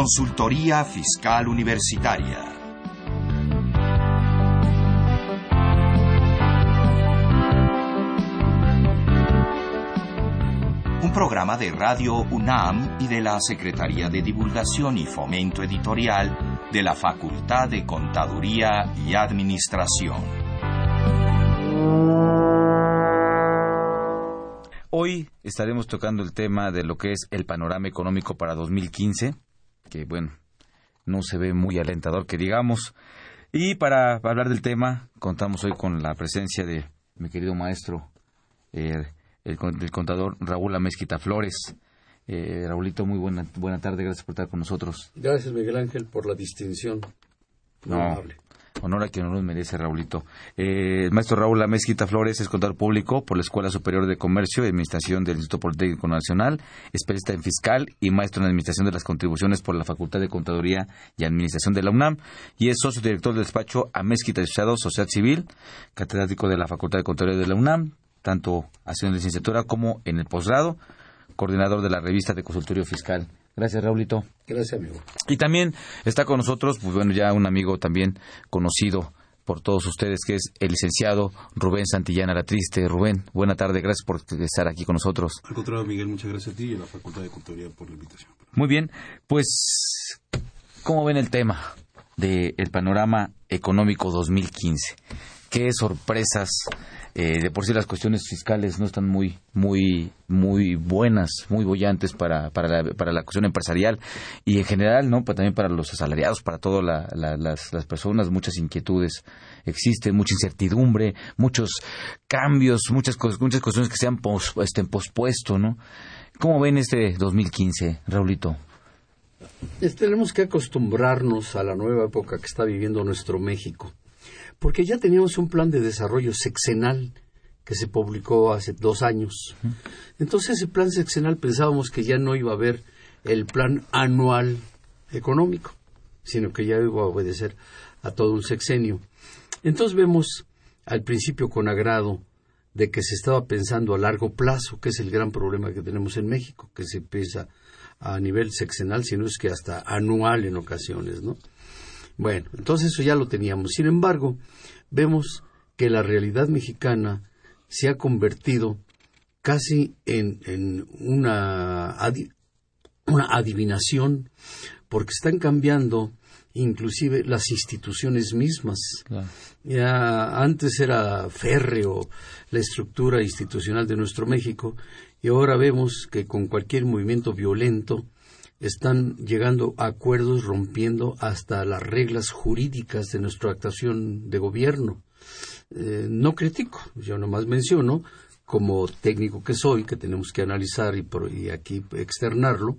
Consultoría Fiscal Universitaria. Un programa de Radio UNAM y de la Secretaría de Divulgación y Fomento Editorial de la Facultad de Contaduría y Administración. Hoy estaremos tocando el tema de lo que es el panorama económico para 2015, que bueno, no se ve muy alentador que digamos. Y para hablar del tema, contamos hoy con la presencia de mi querido maestro, eh, el, contador Raúl Amezquita Flores. Eh, Raúlito, muy buena, buena tarde, gracias por estar con nosotros. Gracias, Miguel Ángel, por la distinción. No, honor a quien nos merece, Raulito. Eh, el maestro Raúl Amezquita Flores es contador público por la Escuela Superior de Comercio y Administración del Instituto Politécnico Nacional, especialista en fiscal y maestro en Administración de las Contribuciones por la Facultad de Contaduría y Administración de la UNAM, y es socio director del despacho Amezquita Asociado Sociedad Civil, catedrático de la Facultad de Contaduría de la UNAM, tanto haciendo licenciatura como en el posgrado, coordinador de la revista de consultorio fiscal Gracias, Raulito. Gracias, amigo. Y también está con nosotros, pues bueno, ya un amigo también conocido por todos ustedes, que es el licenciado Rubén Santillana La Triste. Rubén, buena tarde, gracias por estar aquí con nosotros. Al contrario, Miguel, muchas gracias a ti y a la Facultad de Contaduría por la invitación. Muy bien, pues, ¿cómo ven el tema del panorama económico 2015? ¿Qué sorpresas eh, de por sí las cuestiones fiscales no están muy muy muy buenas muy bollantes para para la, para la cuestión empresarial. Y en general no pues también para los asalariados para todas las, las personas muchas inquietudes existen mucha incertidumbre muchos cambios muchas muchas cuestiones que se han pos, este, pospuesto no cómo ven este 2015 Raulito tenemos que acostumbrarnos a la nueva época que está viviendo nuestro México porque ya teníamos un plan de desarrollo sexenal que se publicó hace dos años. Entonces ese plan sexenal pensábamos que ya no iba a haber el plan anual económico, sino que ya iba a obedecer a todo un sexenio. Entonces vemos al principio con agrado de que se estaba pensando a largo plazo, que es el gran problema que tenemos en México, que se piensa a nivel sexenal, sino es que hasta anual en ocasiones, ¿no? Bueno, entonces eso ya lo teníamos. Sin embargo, vemos que la realidad mexicana se ha convertido casi en, una, una adivinación, porque están cambiando inclusive las instituciones mismas. Ya antes era férreo la estructura institucional de nuestro México y ahora vemos que con cualquier movimiento violento están llegando a acuerdos rompiendo hasta las reglas jurídicas de nuestra actuación de gobierno. Eh, no critico, yo nomás menciono, como técnico que soy, que tenemos que analizar y, y aquí externarlo,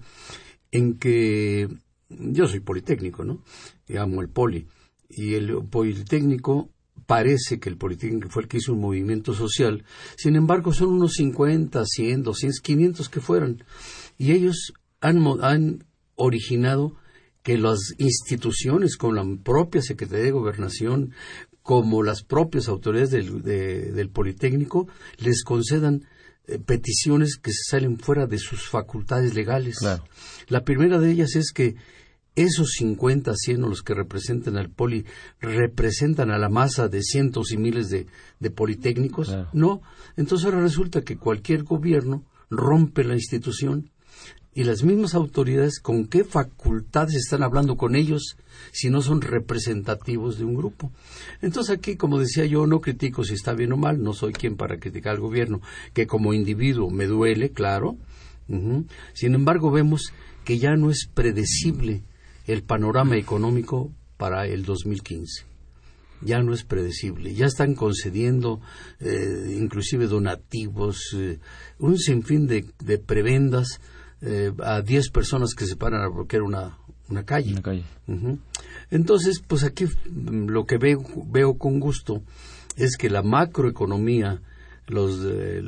en que yo soy politécnico, ¿no? Y amo el poli. Y el politécnico parece que el Politécnico fue el que hizo un movimiento social, sin embargo son unos 50, 100, 200, 500 que fueran. Y ellos han, originado que las instituciones, como la propia Secretaría de Gobernación, como las propias autoridades del, Politécnico, les concedan eh, peticiones que se salen fuera de sus facultades legales. La primera de ellas es que esos 50, 100 los que representan al poli representan a la masa de cientos y miles de, politécnicos. No, entonces ahora resulta que cualquier gobierno rompe la institución y las mismas autoridades con qué facultades están hablando con ellos si no son representativos de un grupo. Entonces aquí, como decía yo, no critico si está bien o mal, no soy quien para criticar al gobierno, que como individuo me duele, claro. Sin embargo, vemos que ya no es predecible el panorama económico para el 2015 ya no es predecible. Ya están concediendo eh, inclusive donativos, eh, un sinfín de, de prebendas eh, a 10 personas que se paran a bloquear una, una calle. Entonces, pues aquí mm, lo que veo, veo con gusto es que la macroeconomía, los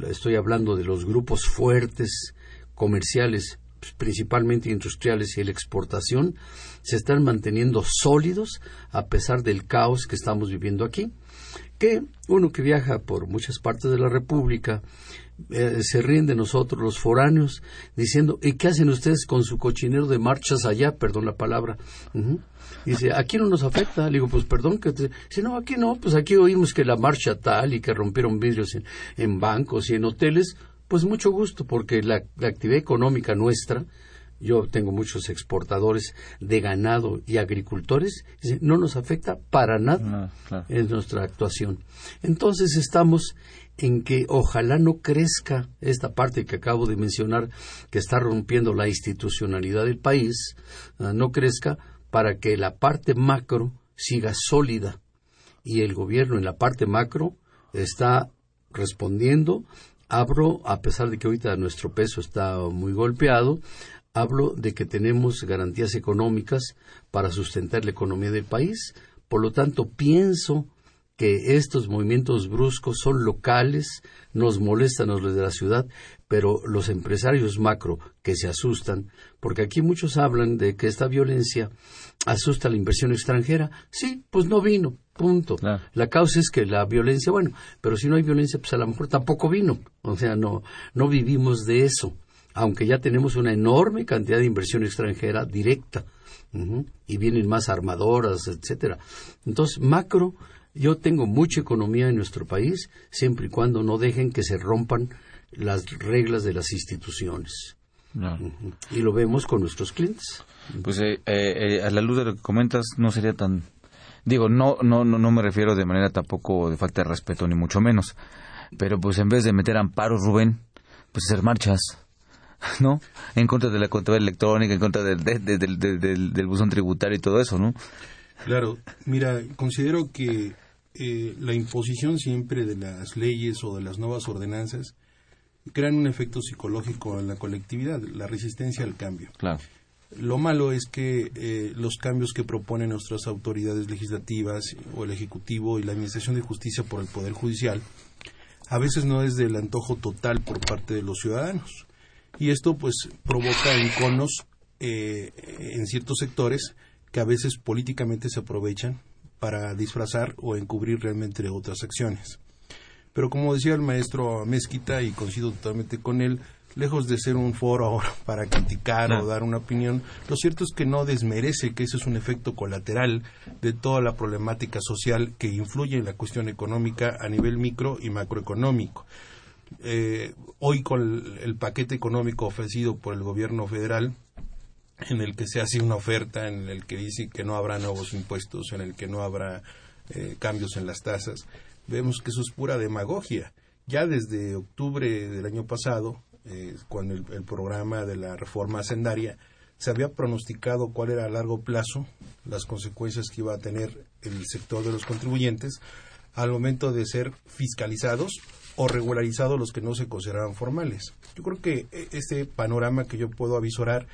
estoy hablando de los grupos fuertes comerciales, pues, principalmente industriales y la exportación, se están manteniendo sólidos a pesar del caos que estamos viviendo aquí. que uno que viaja por muchas partes de la República eh, se ríen de nosotros los foráneos diciendo ¿y qué hacen ustedes con su cochinero de marchas allá? Perdón la palabra. Dice, aquí no nos afecta. Le digo, pues perdón. que Dice, no, aquí no. Pues aquí oímos que la marcha tal y que rompieron vidrios en, bancos y en hoteles. Pues mucho gusto, porque la actividad económica nuestra yo tengo muchos exportadores de ganado y agricultores, no nos afecta para nada ah, en nuestra actuación. Entonces estamos en que ojalá no crezca esta parte que acabo de mencionar, que está rompiendo la institucionalidad del país, ah, no crezca para que la parte macro siga sólida. Y el gobierno en la parte macro está respondiendo abro, a pesar de que ahorita nuestro peso está muy golpeado, hablo de que tenemos garantías económicas para sustentar la economía del país. Por lo tanto, pienso que estos movimientos bruscos son locales, nos molestan a los de la ciudad, pero los empresarios macro que se asustan, porque aquí muchos hablan de que esta violencia asusta la inversión extranjera. Sí, pues no vino, punto. La causa es que la violencia, bueno, pero si no hay violencia, pues a lo mejor tampoco vino. O sea, no, no vivimos de eso aunque ya tenemos una enorme cantidad de inversión extranjera directa y vienen más armadoras, etcétera. Entonces, macro, yo tengo mucha economía en nuestro país, siempre y cuando no dejen que se rompan las reglas de las instituciones. Y lo vemos con nuestros clientes. Pues eh, eh, a la luz de lo que comentas, no sería tan digo no no no no me refiero de manera tampoco de falta de respeto ni mucho menos pero pues en vez de meter amparos Rubén pues hacer marchas ¿no? En contra de la contabilidad electrónica, en contra del, del, buzón tributario y todo eso, ¿no? Claro, mira, considero que eh, la imposición siempre de las leyes o de las nuevas ordenanzas crean un efecto psicológico en la colectividad, la resistencia al cambio. Claro. Lo malo es que eh, los cambios que proponen nuestras autoridades legislativas o el Ejecutivo y la Administración de Justicia por el Poder Judicial a veces no es del antojo total por parte de los ciudadanos y esto pues provoca enconos eh, en ciertos sectores que a veces políticamente se aprovechan para disfrazar o encubrir realmente otras acciones. Pero como decía el maestro Mezquita, y coincido totalmente con él, lejos de ser un foro ahora para criticar o dar una opinión, lo cierto es que no desmerece que ese es un efecto colateral de toda la problemática social que influye en la cuestión económica a nivel micro y macroeconómico. Eh, hoy con el, paquete económico ofrecido por el gobierno federal, en el que se hace una oferta, en el que dice que no habrá nuevos impuestos, en el que no habrá eh, cambios en las tasas, vemos que eso es pura demagogia. Ya desde octubre del año pasado, eh, cuando el, el, programa de la reforma hacendaria se había pronosticado cuál era a largo plazo las consecuencias que iba a tener el sector de los contribuyentes al momento de ser fiscalizados o regularizado los que no se consideraban formales. Yo creo que e, este panorama que yo puedo avisorar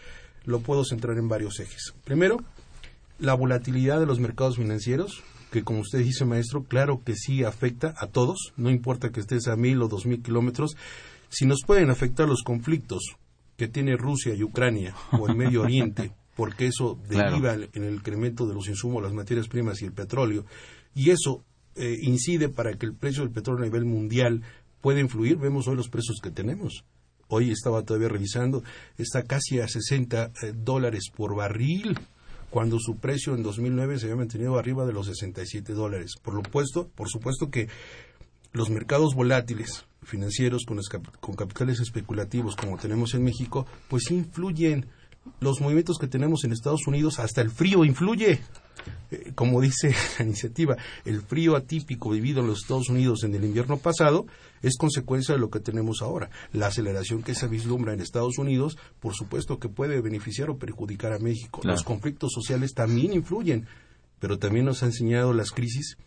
lo puedo centrar en varios ejes. Primero, la volatilidad de los mercados financieros, que como usted dice, maestro, claro que sí afecta a todos, no importa que estés a mil o dos mil kilómetros, si nos pueden afectar los conflictos que tiene Rusia y Ucrania o el Medio Oriente, porque eso deriva en el incremento de los insumos, las materias primas y el petróleo, y eso eh, incide para que el precio del petróleo a nivel mundial pueda influir. Vemos hoy los precios que tenemos. Hoy estaba todavía revisando, está casi a 60 eh, dólares por barril, cuando su precio en 2009 se había mantenido arriba de los 67 dólares. Por lo puesto, por supuesto que los mercados volátiles financieros con, con capitales especulativos como tenemos en México, pues influyen los movimientos que tenemos en Estados Unidos, hasta el frío influye. Eh, como dice la iniciativa, el frío atípico vivido en los Estados Unidos en el invierno pasado es consecuencia de lo que tenemos ahora. La aceleración que se vislumbra en Estados Unidos, por supuesto que puede beneficiar o perjudicar a México. Los conflictos sociales también influyen, pero también nos han enseñado las crisis,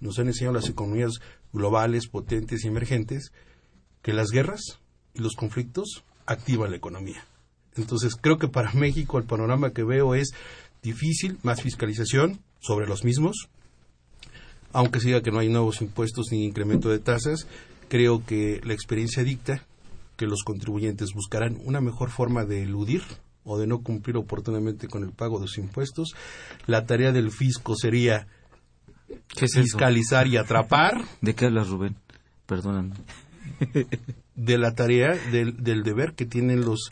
nos han enseñado las economías globales, potentes y emergentes, que las guerras y los conflictos activan la economía. Entonces creo que para México el panorama que veo es difícil, más fiscalización sobre los mismos, aunque siga que no hay nuevos impuestos ni incremento de tasas, creo que la experiencia dicta que los contribuyentes buscarán una mejor forma de eludir o de no cumplir oportunamente con el pago de sus impuestos. La tarea del fisco sería fiscalizar y atrapar. ¿De qué hablas, Rubén? Perdóname. de la tarea, del, del deber que tienen los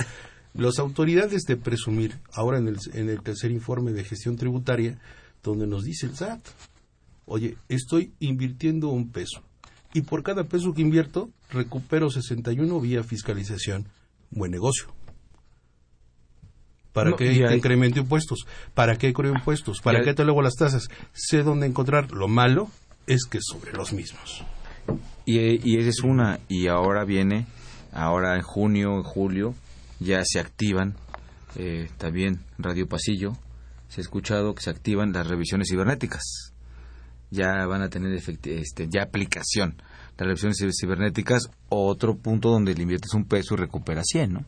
las autoridades de presumir, ahora en el, en el tercer informe de gestión tributaria, donde nos dice el SAT, oye, estoy invirtiendo un peso y por cada peso que invierto recupero 61 vía fiscalización. Buen negocio. ¿Para qué te incremento impuestos? ¿Para qué creo impuestos? ¿Para qué te luego las tasas? Sé dónde encontrar. Lo malo es que sobre los mismos. Y, y esa es una. Y ahora viene, ahora en junio, en julio, ya se activan, eh, también Radio Pasillo, se ha escuchado que se activan las revisiones cibernéticas. Ya van a tener este, ya aplicación las revisiones cibernéticas, otro punto donde le inviertes un peso y recuperas 100, ¿no?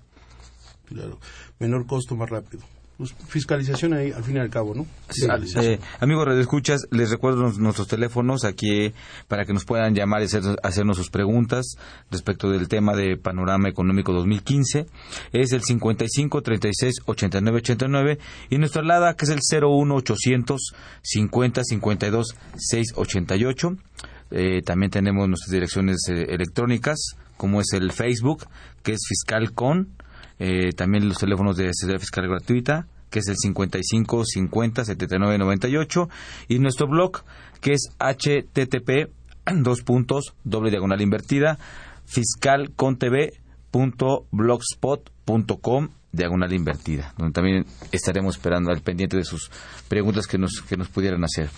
Claro, menor costo, más rápido. Pues, fiscalización ahí al fin y al cabo, ¿no? Sí. Eh, amigos Escuchas, les recuerdo nuestros teléfonos aquí para que nos puedan llamar y hacernos sus preguntas respecto del tema de Panorama Económico 2015. Es el 55 36 89 89 y nuestra alada que es el 01 800 50 52 688. Eh, también tenemos nuestras direcciones eh, electrónicas, como es el Facebook, que es FiscalCon, eh, también los teléfonos de asesoría fiscal gratuita, que es el 55 50 79 98 y nuestro blog que es http dos puntos doble diagonal invertida fiscalcontv.blogspot.com diagonal invertida, donde también estaremos esperando al pendiente de sus preguntas que nos, que nos pudieran hacer.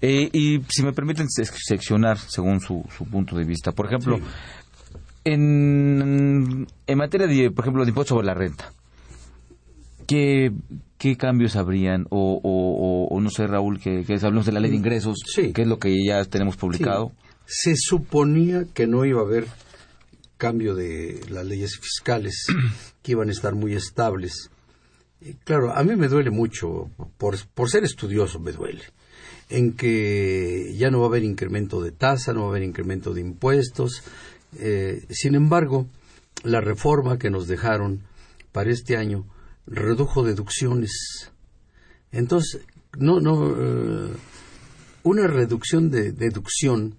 Eh, y si me permiten seccionar según su, su punto de vista, por ejemplo, en, en materia de, por ejemplo, de impuesto sobre la renta, ¿qué, qué cambios habrían? O, o, no sé, Raúl, que, que hablamos de la ley de ingresos, que es lo que ya tenemos publicado. Se suponía que no iba a haber cambio de las leyes fiscales, que iban a estar muy estables. claro, a mí me duele mucho, por, por ser estudioso me duele, en que ya no va a haber incremento de tasa, no va a haber incremento de impuestos. Eh, sin embargo, la reforma que nos dejaron para este año redujo deducciones. Entonces, no, no, eh, una reducción de deducción,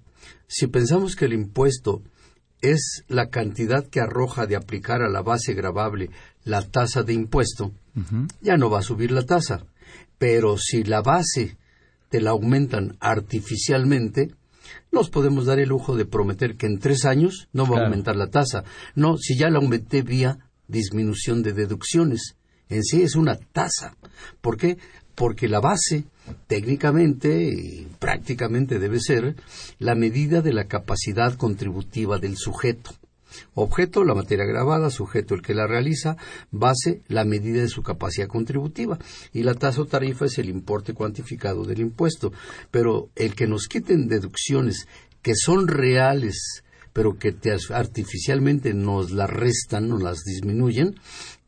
si pensamos que el impuesto es la cantidad que arroja de aplicar a la base gravable la tasa de impuesto, ya no va a subir la tasa. Pero si la base te la aumentan artificialmente, nos podemos dar el lujo de prometer que en tres años no va a aumentar la tasa. No, si ya la aumenté vía disminución de deducciones en sí es una tasa. ¿Por qué? Porque la base, técnicamente y prácticamente debe ser la medida de la capacidad contributiva del sujeto. Objeto, la materia grabada, sujeto, el que la realiza, base, la medida de su capacidad contributiva. Y la tasa o tarifa es el importe cuantificado del impuesto. Pero el que nos quiten deducciones que son reales, pero que artificialmente nos las restan, nos las disminuyen,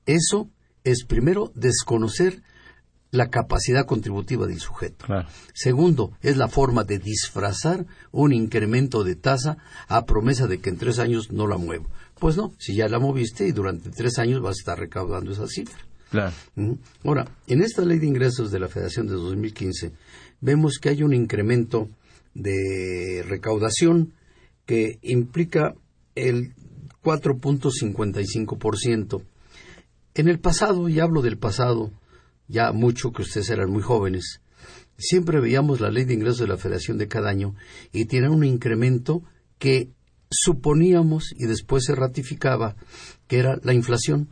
eso es primero desconocer la capacidad contributiva del sujeto. Segundo, es la forma de disfrazar un incremento de tasa a promesa de que en tres años no la muevo. Pues no, si ya la moviste y durante tres años vas a estar recaudando esa cifra. Ahora, en esta ley de ingresos de la Federación de 2015, vemos que hay un incremento de recaudación que implica el 4.55%. En el pasado, y hablo del pasado, ya mucho que ustedes eran muy jóvenes, siempre veíamos la ley de ingresos de la Federación de cada año y tiene un incremento que suponíamos y después se ratificaba que era la inflación.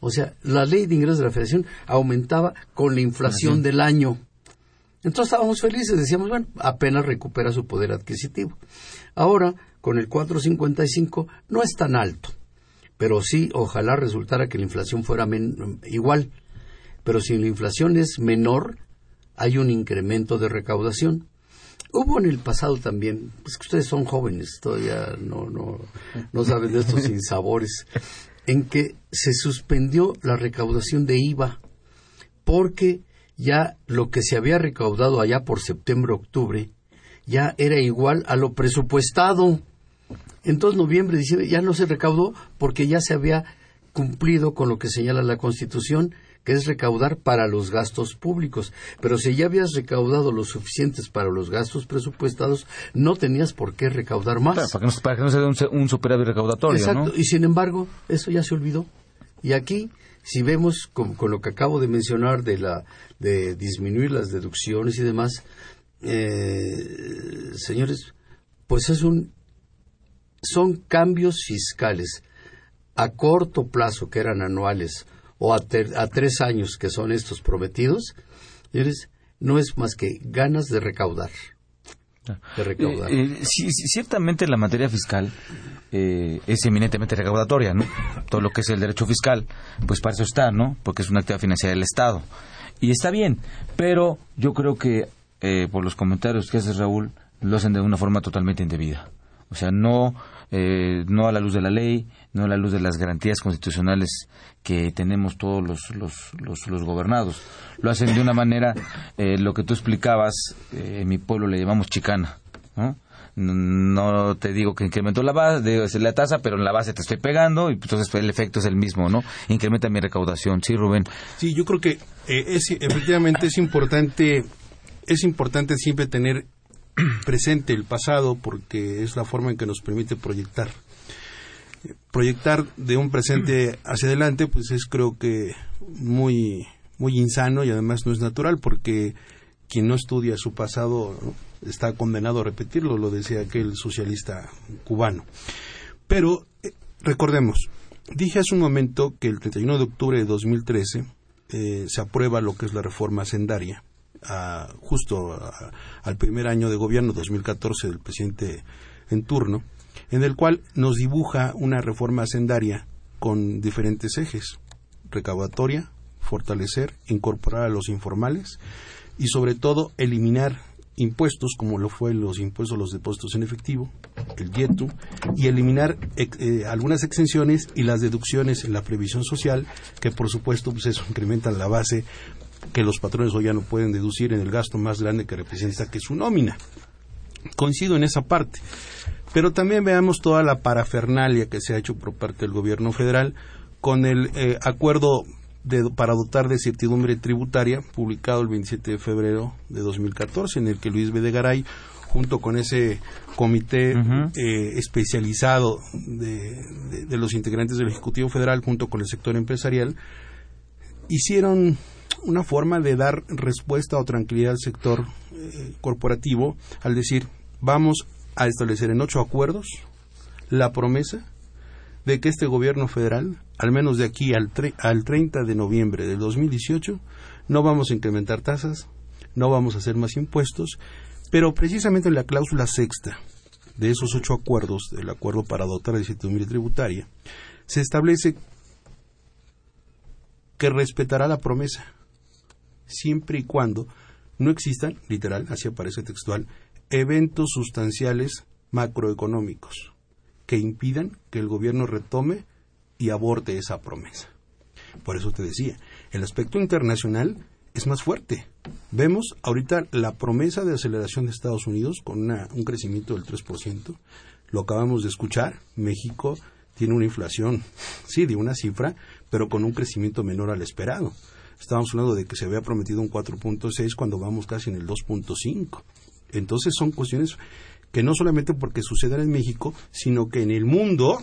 O sea, la ley de ingresos de la Federación aumentaba con la inflación del año. Entonces estábamos felices, decíamos, bueno, apenas recupera su poder adquisitivo. Ahora, con el 4.55 no es tan alto pero sí, ojalá resultara que la inflación fuera igual. Pero si la inflación es menor, hay un incremento de recaudación. Hubo en el pasado también, pues que ustedes son jóvenes, todavía no, no, no saben de estos sinsabores, en que se suspendió la recaudación de IVA, porque ya lo que se había recaudado allá por septiembre-octubre ya era igual a lo presupuestado. Entonces, noviembre, diciembre ya no se recaudó porque ya se había cumplido con lo que señala la Constitución, que es recaudar para los gastos públicos. Pero si ya habías recaudado lo suficientes para los gastos presupuestados, no tenías por qué recaudar más. para, que no, para que no se dé un, superávit recaudatorio. Exacto, y sin embargo, eso ya se olvidó. Y aquí, si vemos con, lo que acabo de mencionar de, la, de disminuir las deducciones y demás, eh, señores, pues es un, son cambios fiscales a corto plazo, que eran anuales, o a, tres años, que son estos prometidos, señores, no es más que ganas de recaudar. De recaudar. Eh, eh, ciertamente la materia fiscal eh, es eminentemente recaudatoria, ¿no? Todo lo que es el derecho fiscal, pues para eso está, ¿no? Porque es una actividad financiera del Estado. Y está bien, pero yo creo que eh, por los comentarios que hace Raúl, lo hacen de una forma totalmente indebida. O sea, no, eh, no a la luz de la ley, no a la luz de las garantías constitucionales que tenemos todos los, los, los, gobernados. Lo hacen de una manera, lo que tú explicabas, en mi pueblo le llamamos chicana, ¿no? no te digo que incrementó la base, la tasa, pero en la base te estoy pegando y pues, entonces el efecto es el mismo, ¿no? Incrementa mi recaudación, sí, Rubén. Sí, yo creo que eh, es, efectivamente es importante, es importante siempre tener presente el pasado porque es la forma en que nos permite proyectar. Proyectar de un presente hacia adelante, pues es creo que muy muy insano y además no es natural porque quien no estudia su pasado está condenado a repetirlo, lo decía aquel socialista cubano. Pero eh, recordemos, dije hace un momento que el 31 de octubre de 2013 eh, se aprueba lo que es la reforma sendaria, justo al primer año de gobierno, 2014, del presidente en turno, en el cual nos dibuja una reforma sendaria con diferentes ejes, recaudatoria, fortalecer, incorporar a los informales y sobre todo eliminar impuestos, como lo fue los impuestos a los depósitos en efectivo, el YETU, y eliminar eh, algunas exenciones y las deducciones en la previsión social, que por supuesto pues eso incrementan la base que los patrones hoy ya no pueden deducir en el gasto más grande que representa que su nómina. Coincido en esa parte. Pero también veamos toda la parafernalia que se ha hecho por parte del gobierno federal con el eh, acuerdo para dotar de certidumbre tributaria, publicado el 27 de febrero de 2014, en el que Luis Bedegaray, junto con ese comité eh, especializado de, los integrantes del Ejecutivo Federal, junto con el sector empresarial, hicieron una forma de dar respuesta o tranquilidad al sector eh, corporativo al decir, vamos a establecer en ocho acuerdos la promesa de que este gobierno federal, al menos de aquí al, al 30 de noviembre del 2018, no vamos a incrementar tasas, no vamos a hacer más impuestos, pero precisamente en la cláusula sexta de esos ocho acuerdos, del acuerdo para dotar de certidumbre tributaria, se establece que respetará la promesa, siempre y cuando no existan, literal, así aparece textual, eventos sustanciales macroeconómicos que impidan que el gobierno retome y aborte esa promesa. Por eso te decía, el aspecto internacional es más fuerte. Vemos ahorita la promesa de aceleración de Estados Unidos con un crecimiento del 3%. Lo acabamos de escuchar. México tiene una inflación, sí, de una cifra, pero con un crecimiento menor al esperado. Estamos hablando de que se había prometido un 4.6 cuando vamos casi en el 2.5. Entonces son cuestiones que no solamente porque sucedan en México, sino que en el mundo,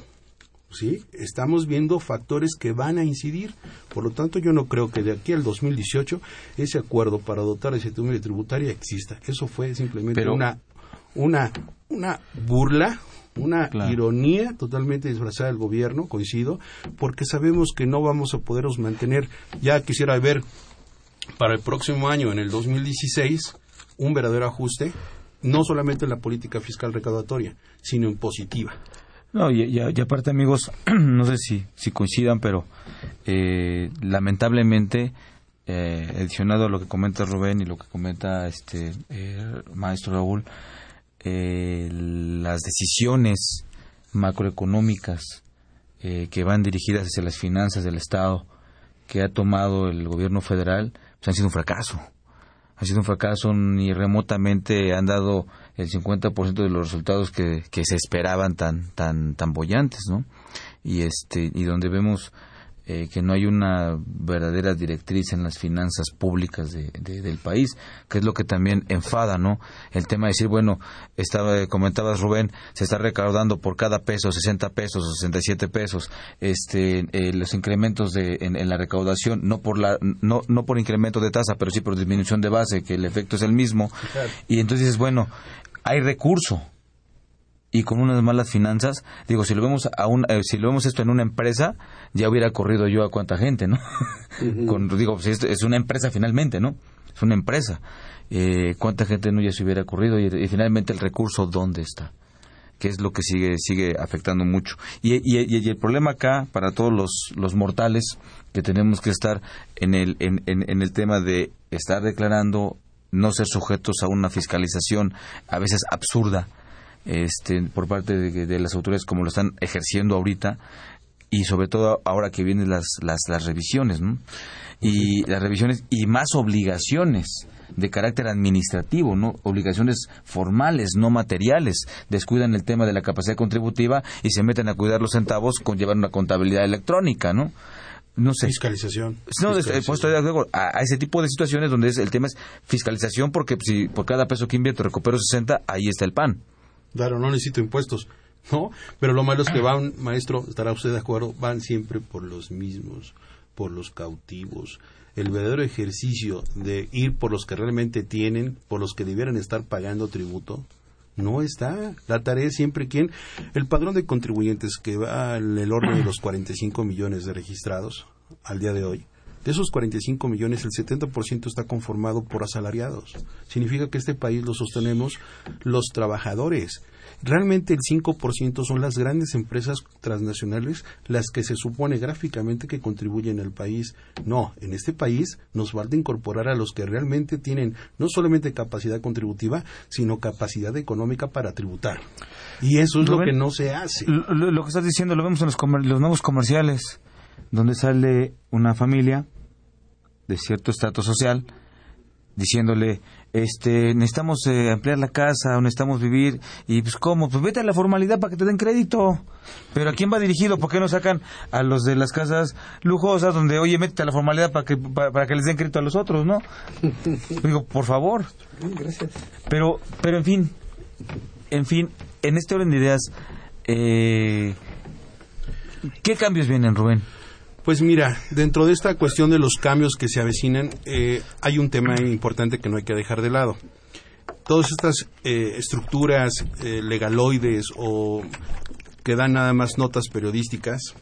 ¿sí? Estamos viendo factores que van a incidir. Por lo tanto, yo no creo que de aquí al 2018 ese acuerdo para dotar de certidumbre tributaria exista. Eso fue simplemente una, una, una burla, una ironía totalmente disfrazada del gobierno, coincido, porque sabemos que no vamos a poderos mantener, ya quisiera ver para el próximo año, en el 2016, un verdadero ajuste no solamente en la política fiscal recaudatoria, sino en positiva. No, y, aparte, amigos, no sé si, si coincidan, pero eh, lamentablemente, eh, adicionado a lo que comenta Rubén y lo que comenta este eh, maestro Raúl, las decisiones macroeconómicas que van dirigidas hacia las finanzas del Estado que ha tomado el gobierno federal pues han sido un fracaso ha sido un fracaso, ni remotamente han dado el 50% de los resultados que, que, se esperaban tan tan tan bollantes, ¿no? Y este y donde vemos eh, que no hay una verdadera directriz en las finanzas públicas de, del país, que es lo que también enfada, ¿no? El tema de decir, bueno, estaba, comentabas Rubén, se está recaudando por cada peso 60 pesos, 67 pesos, este, eh, los incrementos de, en, la recaudación, no por la, no, no por incremento de tasa, pero sí por disminución de base, que el efecto es el mismo. Y entonces, dices, bueno, hay recurso, y con unas malas finanzas, digo, si lo vemos a un, eh, si lo vemos esto en una empresa, ya hubiera corrido yo a cuánta gente, ¿no? con, digo, pues es una empresa finalmente, ¿no? Es una empresa. Eh, ¿Cuánta gente no ya se hubiera corrido? Y, finalmente el recurso, ¿dónde está? que es lo que sigue sigue afectando mucho. Y, y, el problema acá, para todos los, los mortales, que tenemos que estar en el, en, en el tema de estar declarando, no ser sujetos a una fiscalización a veces absurda, este, por parte de, las autoridades como lo están ejerciendo ahorita y sobre todo ahora que vienen las, las, las revisiones, ¿no? Y las revisiones y más obligaciones de carácter administrativo, no obligaciones formales, no materiales. Descuidan el tema de la capacidad contributiva y se meten a cuidar los centavos con llevar una contabilidad electrónica, ¿no? no sé. Fiscalización. No, fiscalización. a, ese tipo de situaciones donde es, el tema es fiscalización porque si por cada peso que invierto recupero 60, ahí está el pan. Claro, no necesito impuestos, ¿no? Pero lo malo es que van, maestro, estará usted de acuerdo, van siempre por los mismos, por los cautivos. El verdadero ejercicio de ir por los que realmente tienen, por los que debieran estar pagando tributo, no está. La tarea es siempre quien. El padrón de contribuyentes que va en el orden de los 45 millones de registrados al día de hoy, de esos 45 millones, el 70% está conformado por asalariados. Significa que este país lo sostenemos los trabajadores. Realmente el 5% son las grandes empresas transnacionales las que se supone gráficamente que contribuyen al país. No, en este país nos falta incorporar a los que realmente tienen no solamente capacidad contributiva, sino capacidad económica para tributar. Y eso es lo que no se hace. Lo, que estás diciendo lo vemos en los, los nuevos comerciales, donde sale una familia de cierto estatus social diciéndole este necesitamos eh, ampliar la casa necesitamos vivir y pues cómo pues vete a la formalidad para que te den crédito. Pero a quién va dirigido por qué no sacan a los de las casas lujosas donde oye métete a la formalidad para que para, que les den crédito a los otros no digo por favor. Gracias. Pero pero en fin en fin en este orden de ideas eh, qué cambios vienen Rubén pues mira, dentro de esta cuestión de los cambios que se avecinan, eh, hay un tema importante que no hay que dejar de lado. Todas estas eh, estructuras eh, legaloides o que dan nada más notas periodísticas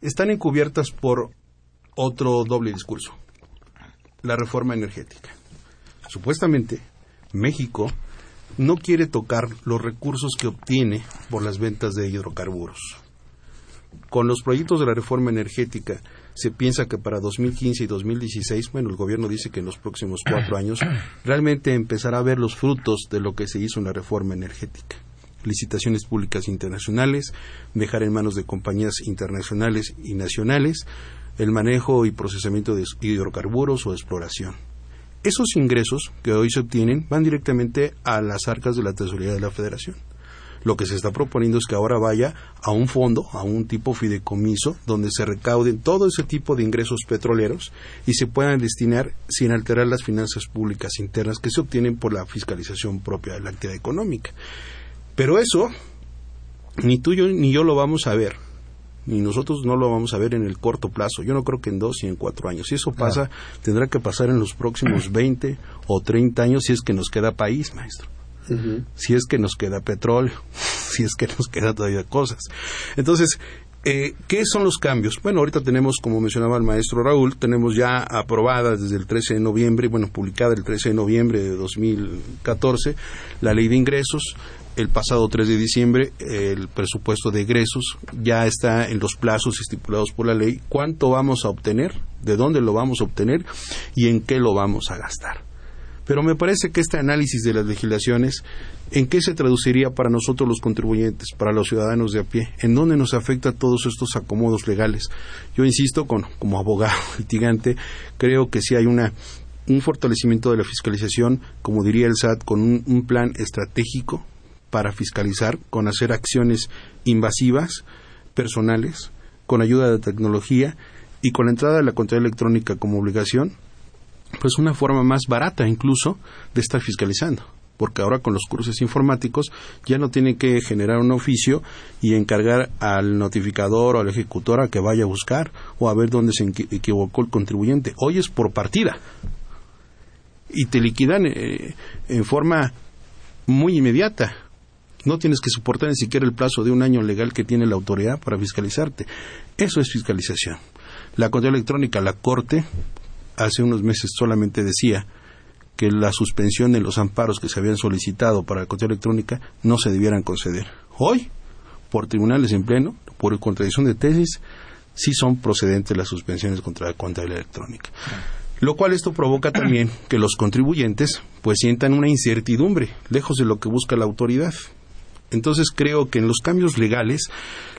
están encubiertas por otro doble discurso, la reforma energética. Supuestamente, México no quiere tocar los recursos que obtiene por las ventas de hidrocarburos con los proyectos de la reforma energética se piensa que para 2015 y 2016, bueno, el gobierno dice que en los próximos cuatro años realmente empezará a ver los frutos de lo que se hizo en la reforma energética. Licitaciones públicas internacionales, dejar en manos de compañías internacionales y nacionales el manejo y procesamiento de hidrocarburos o exploración. Esos ingresos que hoy se obtienen van directamente a las arcas de la tesorería de la Federación. Lo que se está proponiendo es que ahora vaya a un fondo, a un tipo fideicomiso, donde se recauden todo ese tipo de ingresos petroleros y se puedan destinar sin alterar las finanzas públicas internas que se obtienen por la fiscalización propia de la actividad económica. Pero eso, ni tú ni yo lo vamos a ver ni nosotros no lo vamos a ver en el corto plazo. Yo no creo que en dos y en cuatro años. Si eso pasa, tendrá que pasar en los próximos 20 o 30 años si es que nos queda país, maestro si es que nos queda petróleo, si es que nos queda todavía cosas. Entonces, eh, ¿Qué son los cambios? Bueno, ahorita tenemos, como mencionaba el maestro Raúl, tenemos ya aprobada desde el 13 de noviembre, bueno, publicada el 13 de noviembre de 2014, la ley de ingresos. El pasado 3 de diciembre, el presupuesto de egresos ya está en los plazos estipulados por la ley. ¿Cuánto vamos a obtener? ¿De dónde lo vamos a obtener? ¿Y en qué lo vamos a gastar? Pero me parece que este análisis de las legislaciones, ¿en qué se traduciría para nosotros los contribuyentes, para los ciudadanos de a pie? ¿En dónde nos afecta todos estos acomodos legales? Yo insisto, con, como abogado litigante, creo que si hay una, un fortalecimiento de la fiscalización, como diría el SAT, con un plan estratégico para fiscalizar, con hacer acciones invasivas, personales, con ayuda de tecnología y con la entrada de la contabilidad electrónica como obligación, pues una forma más barata incluso de estar fiscalizando porque ahora con los cursos informáticos ya no tiene que generar un oficio y encargar al notificador o al ejecutor a que vaya a buscar o a ver dónde se equivocó el contribuyente. Hoy es por partida y te liquidan eh, en forma muy inmediata. No tienes que soportar ni siquiera el plazo de un año legal que tiene la autoridad para fiscalizarte. Eso es fiscalización. La contabilidad electrónica, la Corte, hace unos meses solamente decía que la suspensión de los amparos que se habían solicitado para la contabilidad electrónica no se debieran conceder. Hoy, por tribunales en pleno, por contradicción de tesis, sí son procedentes las suspensiones contra la contabilidad electrónica. Lo cual esto provoca también que los contribuyentes pues sientan una incertidumbre, lejos de lo que busca la autoridad. Entonces creo que en los cambios legales,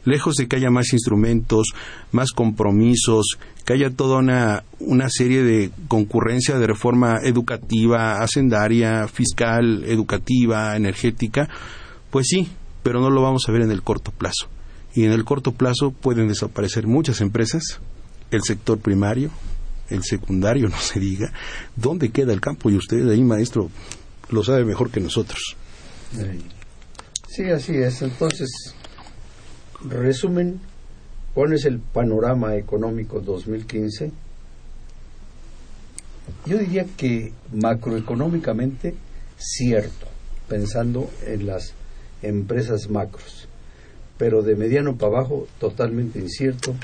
lejos de que haya más instrumentos, más compromisos, que haya toda una, serie de concurrencia de reforma educativa, hacendaria, fiscal, educativa, energética, pues sí, pero no lo vamos a ver en el corto plazo. Y en el corto plazo pueden desaparecer muchas empresas, el sector primario, el secundario, no se diga. ¿Dónde queda el campo? Y usted ahí, maestro, lo sabe mejor que nosotros. Así es. Entonces, resumen, ¿cuál es el panorama económico 2015? Yo diría que macroeconómicamente cierto, pensando en las empresas macros, pero de mediano para abajo totalmente incierto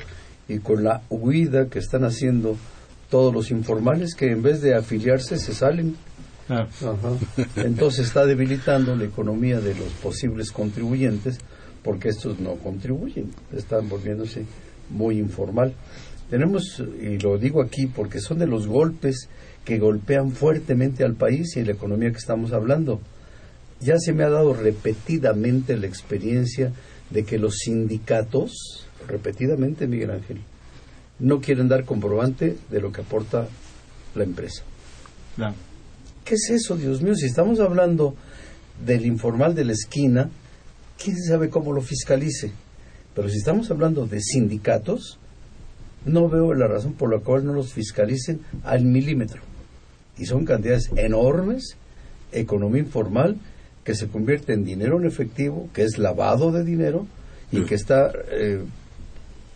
y con la huida que están haciendo todos los informales que en vez de afiliarse se salen entonces está debilitando la economía de los posibles contribuyentes porque estos no contribuyen, están volviéndose muy informal. Tenemos, y lo digo aquí porque son de los golpes que golpean fuertemente al país y la economía que estamos hablando. Ya se me ha dado repetidamente la experiencia de que los sindicatos, repetidamente Miguel Ángel, no quieren dar comprobante de lo que aporta la empresa. ¿Qué es eso, Dios mío? Si estamos hablando del informal de la esquina, ¿quién sabe cómo lo fiscalice? Pero si estamos hablando de sindicatos, no veo la razón por la cual no los fiscalicen al milímetro. Y son cantidades enormes, economía informal, que se convierte en dinero en efectivo, que es lavado de dinero y que está eh,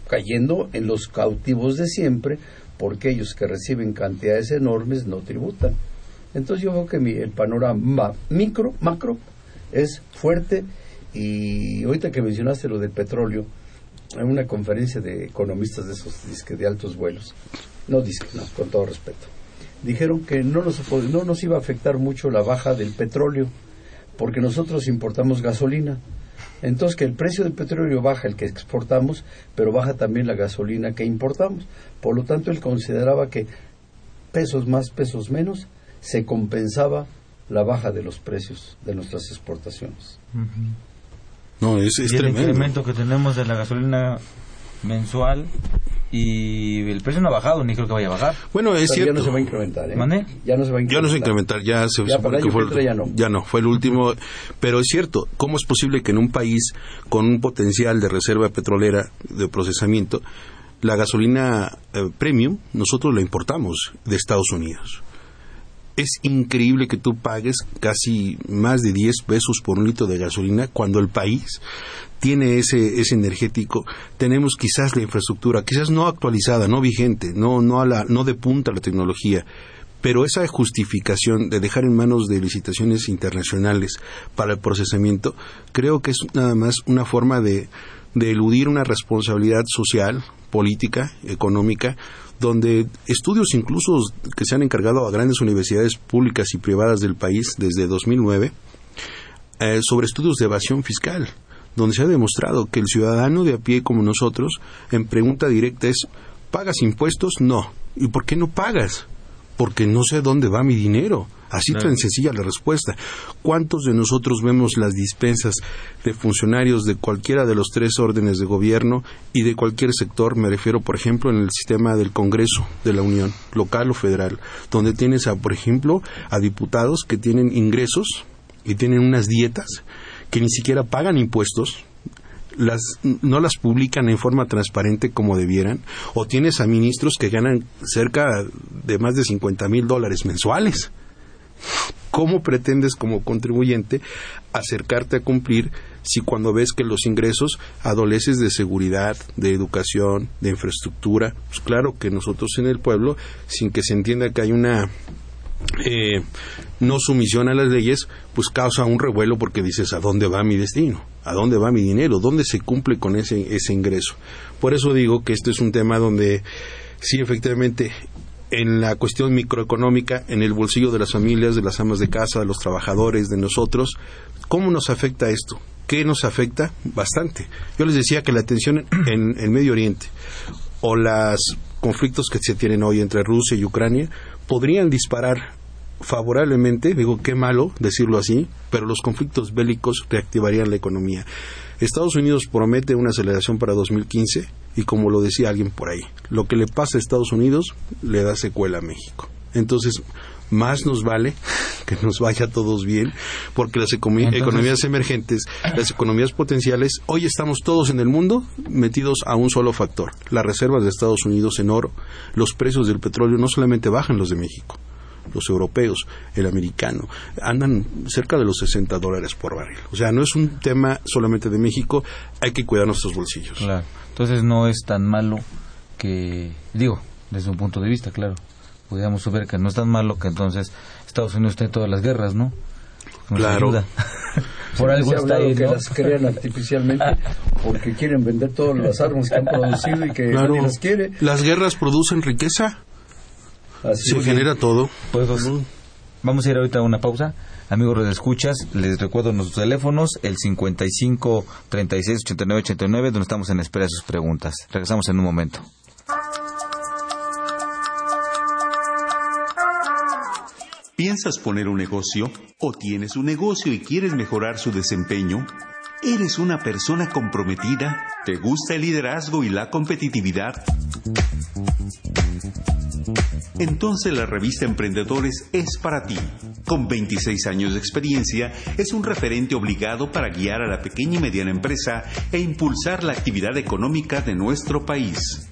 cayendo en los cautivos de siempre, porque ellos que reciben cantidades enormes no tributan. Entonces yo veo que el panorama micro, macro, es fuerte y ahorita que mencionaste lo del petróleo, en una conferencia de economistas de esos de altos vuelos, no disque, no, con todo respeto, dijeron que no nos, no nos iba a afectar mucho la baja del petróleo, porque nosotros importamos gasolina. Entonces que el precio del petróleo baja el que exportamos, pero baja también la gasolina que importamos. Por lo tanto, él consideraba que pesos más, pesos menos, se compensaba la baja de los precios de nuestras exportaciones. No, es, es el incremento que tenemos de la gasolina mensual y el precio no ha bajado, ni creo que vaya a bajar. Bueno, es cierto. Ya no se va a incrementar, ¿eh? Ya no se va a incrementar. Ya no se va a incrementar, ya se ya fue, ya no. Ya no, fue el último. Pero es cierto, ¿cómo es posible que en un país con un potencial de reserva petrolera de procesamiento, la gasolina eh, premium, nosotros la importamos de Estados Unidos? Es increíble que tú pagues casi más de 10 pesos por un litro de gasolina cuando el país tiene ese, ese energético. Tenemos quizás la infraestructura, quizás no actualizada, no vigente, no, no, a la, no de punta la tecnología. Pero esa justificación de dejar en manos de licitaciones internacionales para el procesamiento, creo que es nada más una forma de, de eludir una responsabilidad social, política, económica, donde estudios incluso que se han encargado a grandes universidades públicas y privadas del país desde 2009 eh, sobre estudios de evasión fiscal, donde se ha demostrado que el ciudadano de a pie como nosotros, en pregunta directa es, ¿pagas impuestos? No. ¿Y por qué no pagas? Porque no sé dónde va mi dinero. Así tan sencilla la respuesta. ¿Cuántos de nosotros vemos las dispensas de funcionarios de cualquiera de los tres órdenes de gobierno y de cualquier sector? Me refiero, por ejemplo, en el sistema del Congreso de la Unión, local o federal, donde tienes, a, por ejemplo, a diputados que tienen ingresos y tienen unas dietas que ni siquiera pagan impuestos, las, no las publican en forma transparente como debieran, o tienes a ministros que ganan cerca de más de 50 mil dólares mensuales. ¿Cómo pretendes como contribuyente acercarte a cumplir si cuando ves que los ingresos adoleces de seguridad, de educación, de infraestructura? Pues claro que nosotros en el pueblo, sin que se entienda que hay una eh, no sumisión a las leyes, pues causa un revuelo porque dices, ¿a dónde va mi destino? ¿A dónde va mi dinero? ¿Dónde se cumple con ese, ese ingreso? Por eso digo que este es un tema donde sí, efectivamente, en la cuestión microeconómica, en el bolsillo de las familias, de las amas de casa, de los trabajadores, de nosotros, ¿cómo nos afecta esto? ¿Qué nos afecta? Bastante. Yo les decía que la tensión en el Medio Oriente o los conflictos que se tienen hoy entre Rusia y Ucrania podrían disparar favorablemente, digo qué malo decirlo así, pero los conflictos bélicos reactivarían la economía. Estados Unidos promete una aceleración para 2015 y como lo decía alguien por ahí, lo que le pasa a Estados Unidos le da secuela a México. Entonces, más nos vale que nos vaya a todos bien, porque las economías emergentes, las economías potenciales, hoy estamos todos en el mundo metidos a un solo factor, las reservas de Estados Unidos en oro, los precios del petróleo no solamente bajan los de México, los europeos, el americano, andan cerca de los 60 dólares por barril. O sea, no es un tema solamente de México, hay que cuidar nuestros bolsillos. Claro. Entonces no es tan malo que, digo, desde un punto de vista, claro, podríamos saber que no es tan malo que entonces Estados Unidos tiene todas las guerras, ¿no? claro. Por algo está ahí, que las crean artificialmente porque quieren vender todas las armas que han producido y que nadie las quiere. Las guerras producen riqueza se genera todo. Pues, vamos a ir ahorita a una pausa. Amigos de escuchas, les recuerdo nuestros teléfonos, el 55 36 89 89, donde estamos en espera de sus preguntas. Regresamos en un momento. ¿Piensas poner un negocio? ¿O tienes un negocio y quieres mejorar su desempeño? ¿Eres una persona comprometida? ¿Te gusta el liderazgo y la competitividad? Entonces la revista Emprendedores es para ti. Con 26 años de experiencia, es un referente obligado para guiar a la pequeña y mediana empresa e impulsar la actividad económica de nuestro país.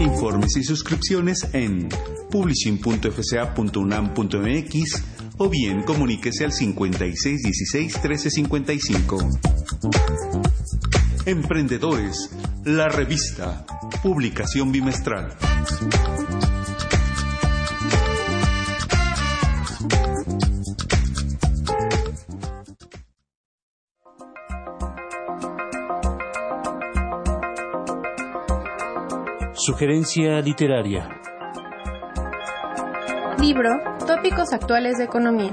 Informes y suscripciones en publishing.fca.unam.mx o bien comuníquese al 5616 1355. Emprendedores, la revista, publicación bimestral. Sugerencia literaria. Libro Tópicos actuales de economía.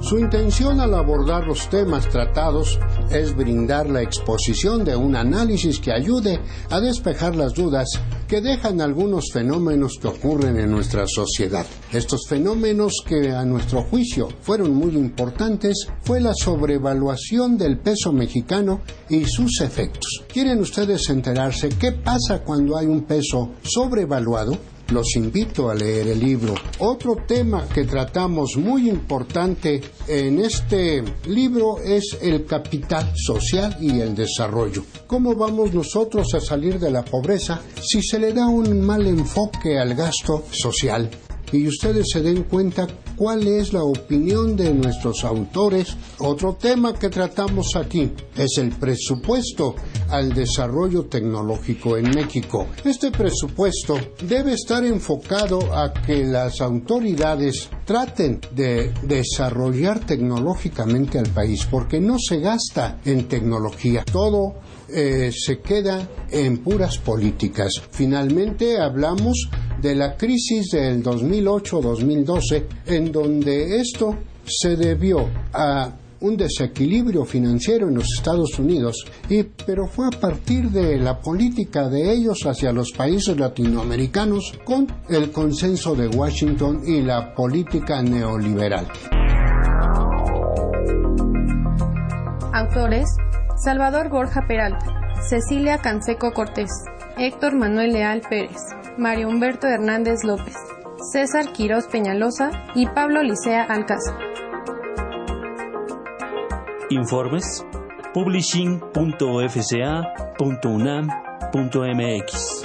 Su intención al abordar los temas tratados es brindar la exposición de un análisis que ayude a despejar las dudas que dejan algunos fenómenos que ocurren en nuestra sociedad. Estos fenómenos que a nuestro juicio fueron muy importantes fue la sobrevaluación del peso mexicano y sus efectos. ¿Quieren ustedes enterarse qué pasa cuando hay un peso sobrevaluado? Los invito a leer el libro. Otro tema que tratamos muy importante en este libro es el capital social y el desarrollo. ¿Cómo vamos nosotros a salir de la pobreza si se le da un mal enfoque al gasto social? y ustedes se den cuenta cuál es la opinión de nuestros autores. Otro tema que tratamos aquí es el presupuesto al desarrollo tecnológico en México. Este presupuesto debe estar enfocado a que las autoridades traten de desarrollar tecnológicamente al país, porque no se gasta en tecnología. Todo eh, se queda en puras políticas. Finalmente hablamos de la crisis del 2008-2012, en donde esto se debió a un desequilibrio financiero en los Estados Unidos, y, pero fue a partir de la política de ellos hacia los países latinoamericanos con el consenso de Washington y la política neoliberal. Autores Salvador Borja Peralta, Cecilia Canseco Cortés, Héctor Manuel Leal Pérez, Mario Humberto Hernández López, César Quirós Peñalosa y Pablo Licea Alcázar. Informes publishing.fca.unam.mx.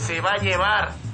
Se va a llevar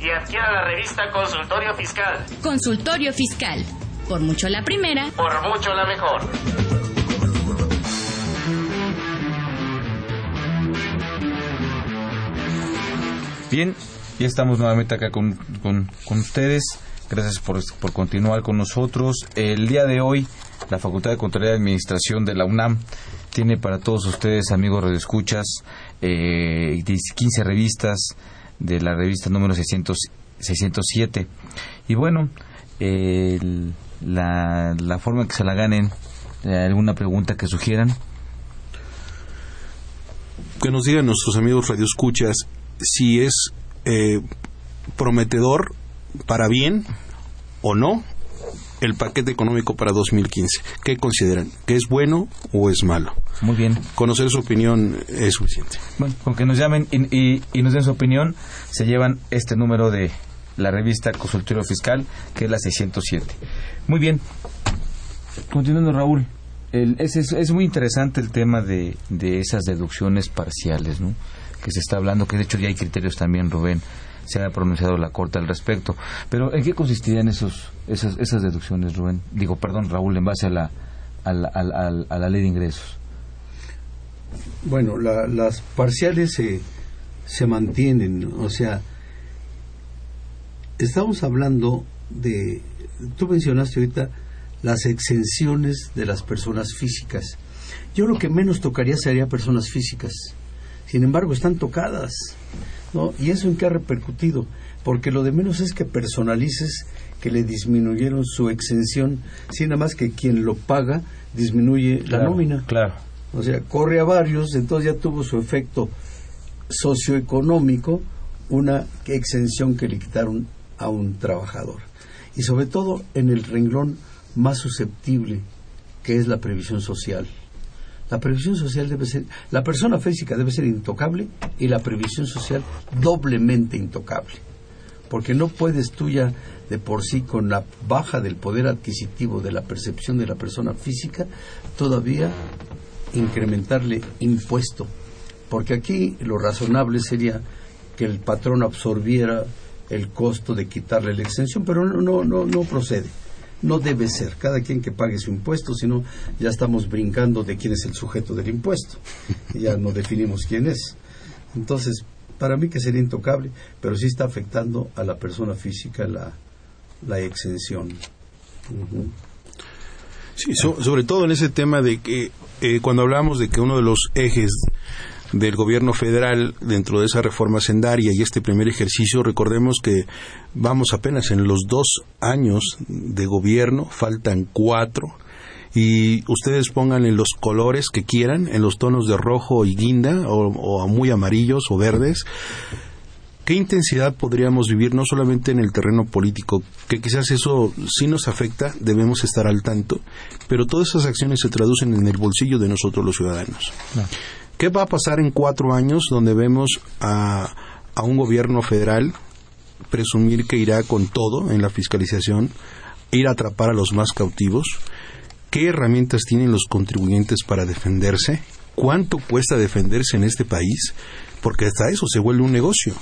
y adquiera la revista Consultorio Fiscal. Consultorio Fiscal. Por mucho la primera. Por mucho la mejor. Bien, ya estamos nuevamente acá con, con, ustedes. Gracias por, por, continuar con nosotros. El día de hoy, la Facultad de Control y Administración de la UNAM tiene para todos ustedes, amigos radioescuchas, eh, 15 revistas de la revista número 600, 607. Y bueno, la, la forma que se la ganen, eh, alguna pregunta que sugieran. Que nos digan nuestros amigos radioescuchas si es eh, prometedor para bien o no el paquete económico para 2015. ¿Qué consideran? ¿Que es bueno o es malo? Muy bien. Conocer su opinión es suficiente. Bueno, con que nos llamen y, nos den su opinión, se llevan este número de la revista Consultorio Fiscal, que es la 607. Muy bien. Continuando, Raúl. es, muy interesante el tema de, de esas deducciones parciales, ¿no? que se está hablando, que de hecho ya hay criterios también, Rubén, se ha pronunciado la Corte al respecto. Pero ¿en qué consistirían esos, esas, esas deducciones, Rubén? Digo, perdón, Raúl, en base a la, a la, a la, ley de ingresos. Bueno, las parciales se, se mantienen, o sea, estamos hablando de, tú mencionaste ahorita las exenciones de las personas físicas. Yo lo que menos tocaría sería personas físicas sin embargo están tocadas. ¿No? ¿Y eso en qué ha repercutido? Porque lo de menos es que personalices que le disminuyeron su exención, sin nada más que quien lo paga disminuye la nómina. Claro. O sea, corre a varios, entonces ya tuvo su efecto socioeconómico una exención que le quitaron a un trabajador. Y sobre todo en el renglón más susceptible, que es la previsión social. La previsión social debe ser, la persona física debe ser intocable y la previsión social doblemente intocable. Porque no puedes tú ya de por sí con la baja del poder adquisitivo de la percepción de la persona física todavía incrementarle impuesto. Porque aquí lo razonable sería que el patrón absorbiera el costo de quitarle la exención, pero no, no, no procede no debe ser. Cada quien que pague su impuesto, sino ya estamos brincando de quién es el sujeto del impuesto. ya no definimos quién es. Entonces, para mí que sería intocable, pero sí está afectando a la persona física la, la exención. Sí, sobre todo en ese tema de que eh, cuando hablamos de que uno de los ejes del gobierno federal dentro de esa reforma sendaria y este primer ejercicio, recordemos que vamos apenas en los dos años de gobierno, faltan cuatro, y ustedes pongan en los colores que quieran, en los tonos de rojo y guinda, o, muy amarillos o verdes, ¿Qué intensidad podríamos vivir no solamente en el terreno político, que quizás eso sí nos afecta, debemos estar al tanto, pero todas esas acciones se traducen en el bolsillo de nosotros los ciudadanos? ¿Qué va a pasar en cuatro años donde vemos a, un gobierno federal presumir que irá con todo en la fiscalización, ir a atrapar a los más cautivos? ¿Qué herramientas tienen los contribuyentes para defenderse? ¿Cuánto cuesta defenderse en este país? Porque hasta eso se vuelve un negocio.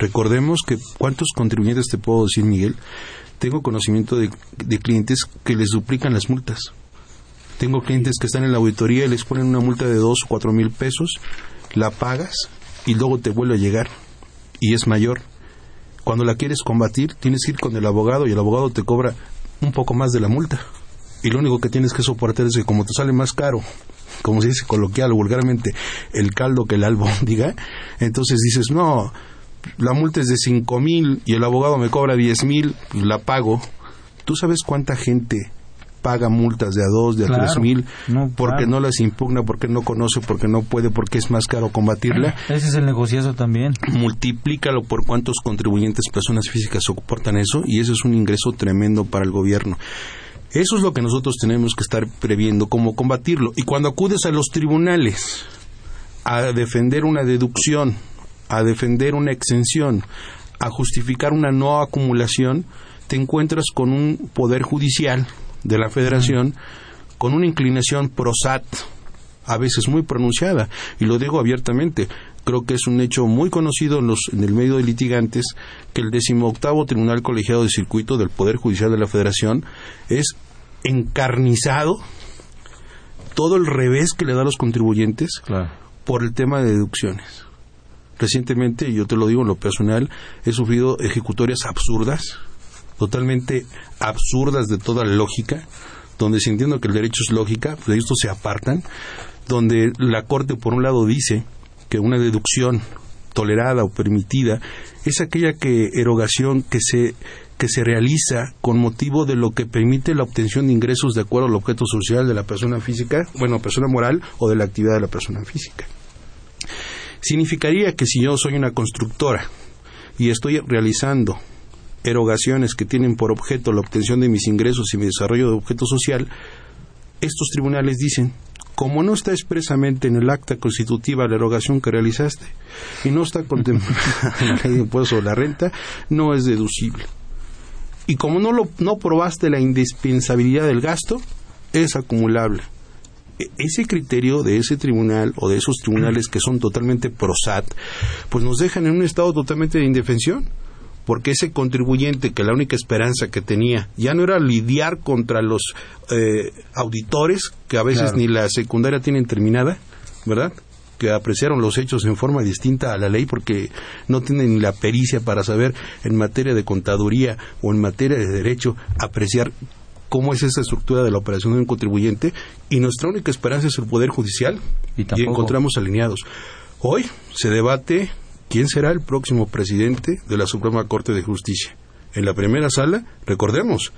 Recordemos que cuántos contribuyentes te puedo decir, Miguel. Tengo conocimiento de, clientes que les duplican las multas. Tengo clientes que están en la auditoría y les ponen una multa de dos o cuatro mil pesos, la pagas y luego te vuelve a llegar y es mayor. Cuando la quieres combatir, tienes que ir con el abogado y el abogado te cobra un poco más de la multa. Y lo único que tienes que soportar es que como te sale más caro, como se dice coloquial vulgarmente, el caldo que el albóndiga, entonces dices, no, la multa es de cinco mil y el abogado me cobra diez mil, la pago. ¿Tú sabes cuánta gente paga multas de a dos, de a tres mil, porque no las impugna, porque no conoce, porque no puede, porque es más caro combatirla? Ese es el negociazo también. Multiplícalo por cuántos contribuyentes, personas físicas soportan eso y eso es un ingreso tremendo para el gobierno. Eso es lo que nosotros tenemos que estar previendo, cómo combatirlo. Y cuando acudes a los tribunales a defender una deducción, a defender una exención, a justificar una no acumulación, te encuentras con un poder judicial de la federación con una inclinación pro SAT, a veces muy pronunciada, y lo digo abiertamente, creo que es un hecho muy conocido en, los, en el medio de litigantes que el decimoctavo Tribunal Colegiado de Circuito del Poder Judicial de la Federación es encarnizado todo el revés que le da a los contribuyentes por el tema de deducciones. Recientemente, yo te lo digo en lo personal, he sufrido ejecutorias absurdas, totalmente absurdas de toda lógica, donde sintiendo que el derecho es lógica, de esto se apartan, donde la Corte por un lado dice que una deducción tolerada o permitida es aquella que erogación que se que se realiza con motivo de lo que permite la obtención de ingresos de acuerdo al objeto social de la persona física, bueno, persona moral o de la actividad de la persona física. Significaría que si yo soy una constructora y estoy realizando erogaciones que tienen por objeto la obtención de mis ingresos y mi desarrollo de objeto social, estos tribunales dicen, como no está expresamente en el acta constitutiva la erogación que realizaste y no está contemplada en la ley de impuesto la renta, no es deducible. Y como no, lo, no probaste la indispensabilidad del gasto, es acumulable. E, ese criterio de ese tribunal o de esos tribunales que son totalmente prosat, pues nos dejan en un estado totalmente de indefensión porque ese contribuyente que la única esperanza que tenía ya no era lidiar contra los eh, auditores que a veces ni la secundaria tienen terminada, ¿verdad? que apreciaron los hechos en forma distinta a la ley porque no tienen ni la pericia para saber en materia de contaduría o en materia de derecho apreciar cómo es esa estructura de la operación de un contribuyente y nuestra única esperanza es el Poder Judicial y, y encontramos alineados. Hoy se debate quién será el próximo presidente de la Suprema Corte de Justicia. En la primera sala, recordemos,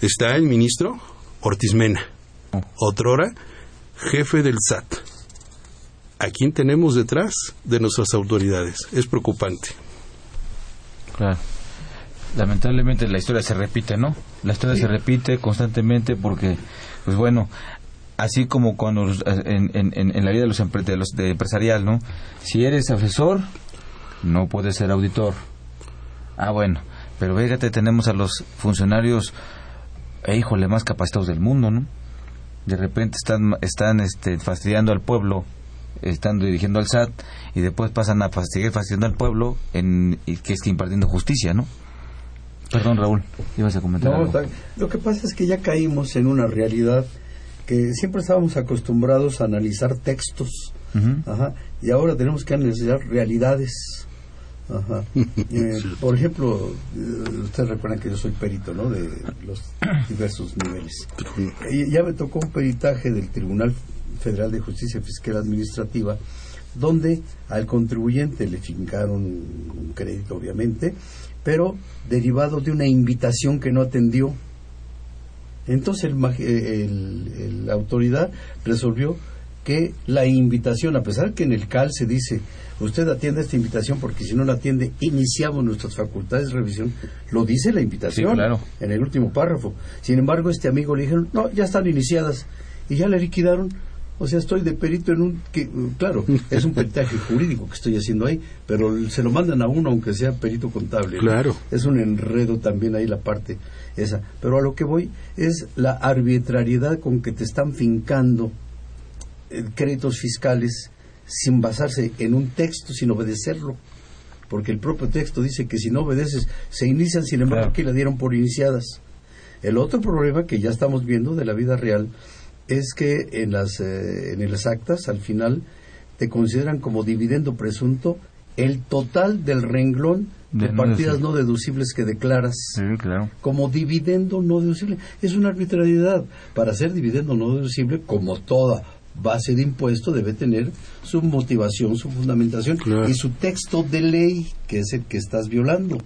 está el ministro Ortiz Mena, otrora jefe del SAT. ¿A quién tenemos detrás de nuestras autoridades? Es preocupante. Claro. Lamentablemente la historia se repite, ¿no? La historia se repite constantemente porque, pues bueno, así como cuando en, en, la vida de los, de los de empresarial, ¿no? Si eres asesor, no puede ser auditor. Ah, bueno, pero fíjate, tenemos a los funcionarios, eh, híjole, más capacitados del mundo, ¿no? De repente están, están este, fastidiando al pueblo, están dirigiendo al SAT, y después pasan a seguir fastidiando al pueblo en, que está impartiendo justicia, ¿no? Perdón, Raúl, ibas a comentar. algo? lo que pasa es que ya caímos en una realidad que siempre estábamos acostumbrados a analizar textos, y ahora tenemos que analizar realidades. Eh, por ejemplo, eh, ustedes recuerdan que yo soy perito, ¿no? De los diversos niveles. Y ya me tocó un peritaje del Tribunal Federal de Justicia Fiscal Administrativa, donde al contribuyente le fincaron un crédito, obviamente, pero derivado de una invitación que no atendió. Entonces el, la autoridad resolvió que la invitación, a pesar que en el CAL se dice, usted atiende esta invitación porque si no la atiende, iniciamos nuestras facultades de revisión, lo dice la invitación en el último párrafo. Sin embargo, este amigo le dijeron, no, ya están iniciadas y ya le liquidaron. O sea, estoy de perito en un... que Claro, es un peritaje jurídico que estoy haciendo ahí, pero se lo mandan a uno aunque sea perito contable. Claro. Es un enredo también ahí la parte esa. Pero a lo que voy es la arbitrariedad con que te están fincando créditos fiscales sin basarse en un texto, sin obedecerlo. Porque el propio texto dice que si no obedeces, se inician, sin embargo, que la dieron por iniciadas. El otro problema que ya estamos viendo de la vida real es que en las, eh, en las actas, al final, te consideran como dividendo presunto el total del renglón de, partidas no deducibles que declaras como dividendo no deducible. Es una arbitrariedad. Para ser dividendo no deducible, como toda base de impuesto, debe tener su motivación, su fundamentación y su texto de ley, que es el que estás violando.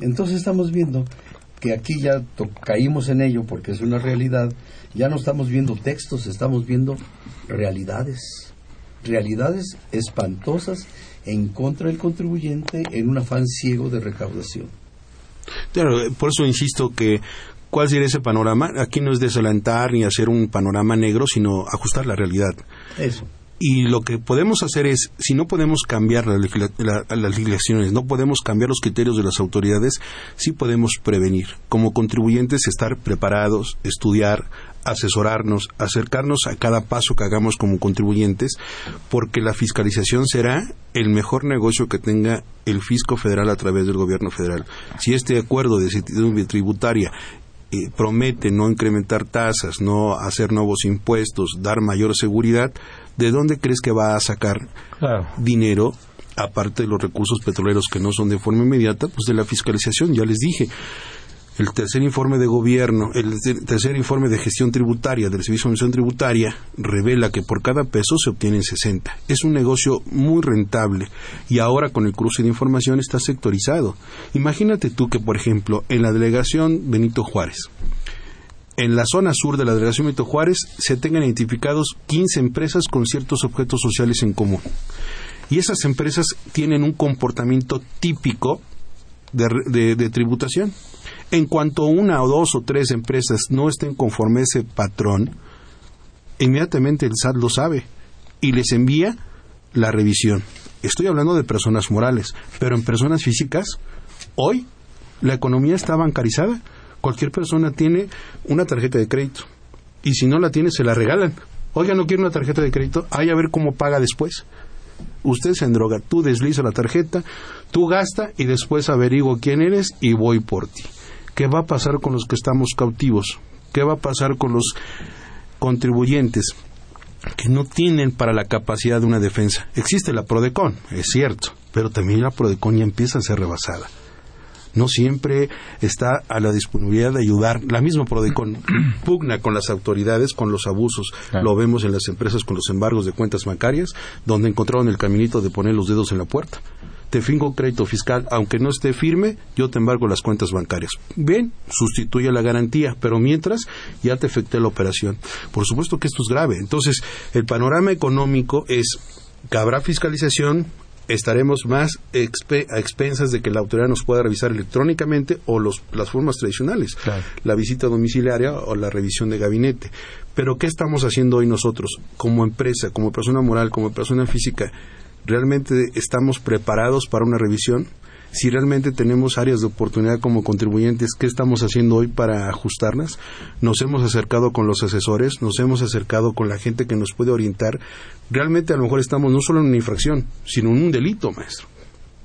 Entonces estamos viendo que aquí ya caímos en ello porque es una realidad, ya no estamos viendo textos, estamos viendo realidades, realidades espantosas en contra del contribuyente en un afán ciego de recaudación. Claro, por eso insisto que ¿cuál sería ese panorama? Aquí no es desalentar ni hacer un panorama negro, sino ajustar la realidad. Eso. Y lo que podemos hacer es, si no podemos cambiar las legislaciones, no podemos cambiar los criterios de las autoridades, sí podemos prevenir. Como contribuyentes, estar preparados, estudiar, asesorarnos, acercarnos a cada paso que hagamos como contribuyentes, porque la fiscalización será el mejor negocio que tenga el fisco federal a través del gobierno federal. Si este acuerdo de certidumbre tributaria eh, promete no incrementar tasas, no hacer nuevos impuestos, dar mayor seguridad, ¿de dónde crees que va a sacar dinero aparte de los recursos petroleros que no son de forma inmediata, pues de la fiscalización, ya les dije. El tercer informe de gobierno, el tercer informe de gestión tributaria del Servicio de Administración Tributaria revela que por cada peso se obtienen 60. Es un negocio muy rentable y ahora con el cruce de información está sectorizado. Imagínate tú que, por ejemplo, en la delegación Benito Juárez, en la zona sur de la delegación Benito Juárez se tengan identificados 15 empresas con ciertos objetos sociales en común. Y esas empresas tienen un comportamiento típico de, tributación. En cuanto una o dos o tres empresas no estén conforme a ese patrón, inmediatamente el SAT lo sabe y les envía la revisión. Estoy hablando de personas morales, pero en personas físicas, hoy la economía está bancarizada. Cualquier persona tiene una tarjeta de crédito y si no la tiene se la regalan. Oiga, no quiere una tarjeta de crédito, hay a ver cómo paga después. Usted se endroga, tú desliza la tarjeta, tú gasta y después averiguo quién eres y voy por ti. ¿Qué va a pasar con los que estamos cautivos? ¿Qué va a pasar con los contribuyentes que no tienen para la capacidad de una defensa? Existe la Prodecon, es cierto, pero también la Prodecon ya empieza a ser rebasada no siempre está a la disponibilidad de ayudar. La misma Prodecon pugna con las autoridades con los abusos. Lo vemos en las empresas con los embargos de cuentas bancarias, donde encontraron el caminito de poner los dedos en la puerta te fingo crédito fiscal, aunque no esté firme, yo te embargo las cuentas bancarias. Bien, sustituye la garantía, pero mientras ya te afecté la operación. Por supuesto que esto es grave. Entonces, el panorama económico es que habrá fiscalización, estaremos más a expensas de que la autoridad nos pueda revisar electrónicamente o las formas tradicionales, la visita domiciliaria o la revisión de gabinete. Pero ¿qué estamos haciendo hoy nosotros como empresa, como persona moral, como persona física? ¿Realmente estamos preparados para una revisión? Si realmente tenemos áreas de oportunidad como contribuyentes, ¿qué estamos haciendo hoy para ajustarlas? Nos hemos acercado con los asesores, nos hemos acercado con la gente que nos puede orientar. Realmente a lo mejor estamos no solo en una infracción, sino en un delito, maestro.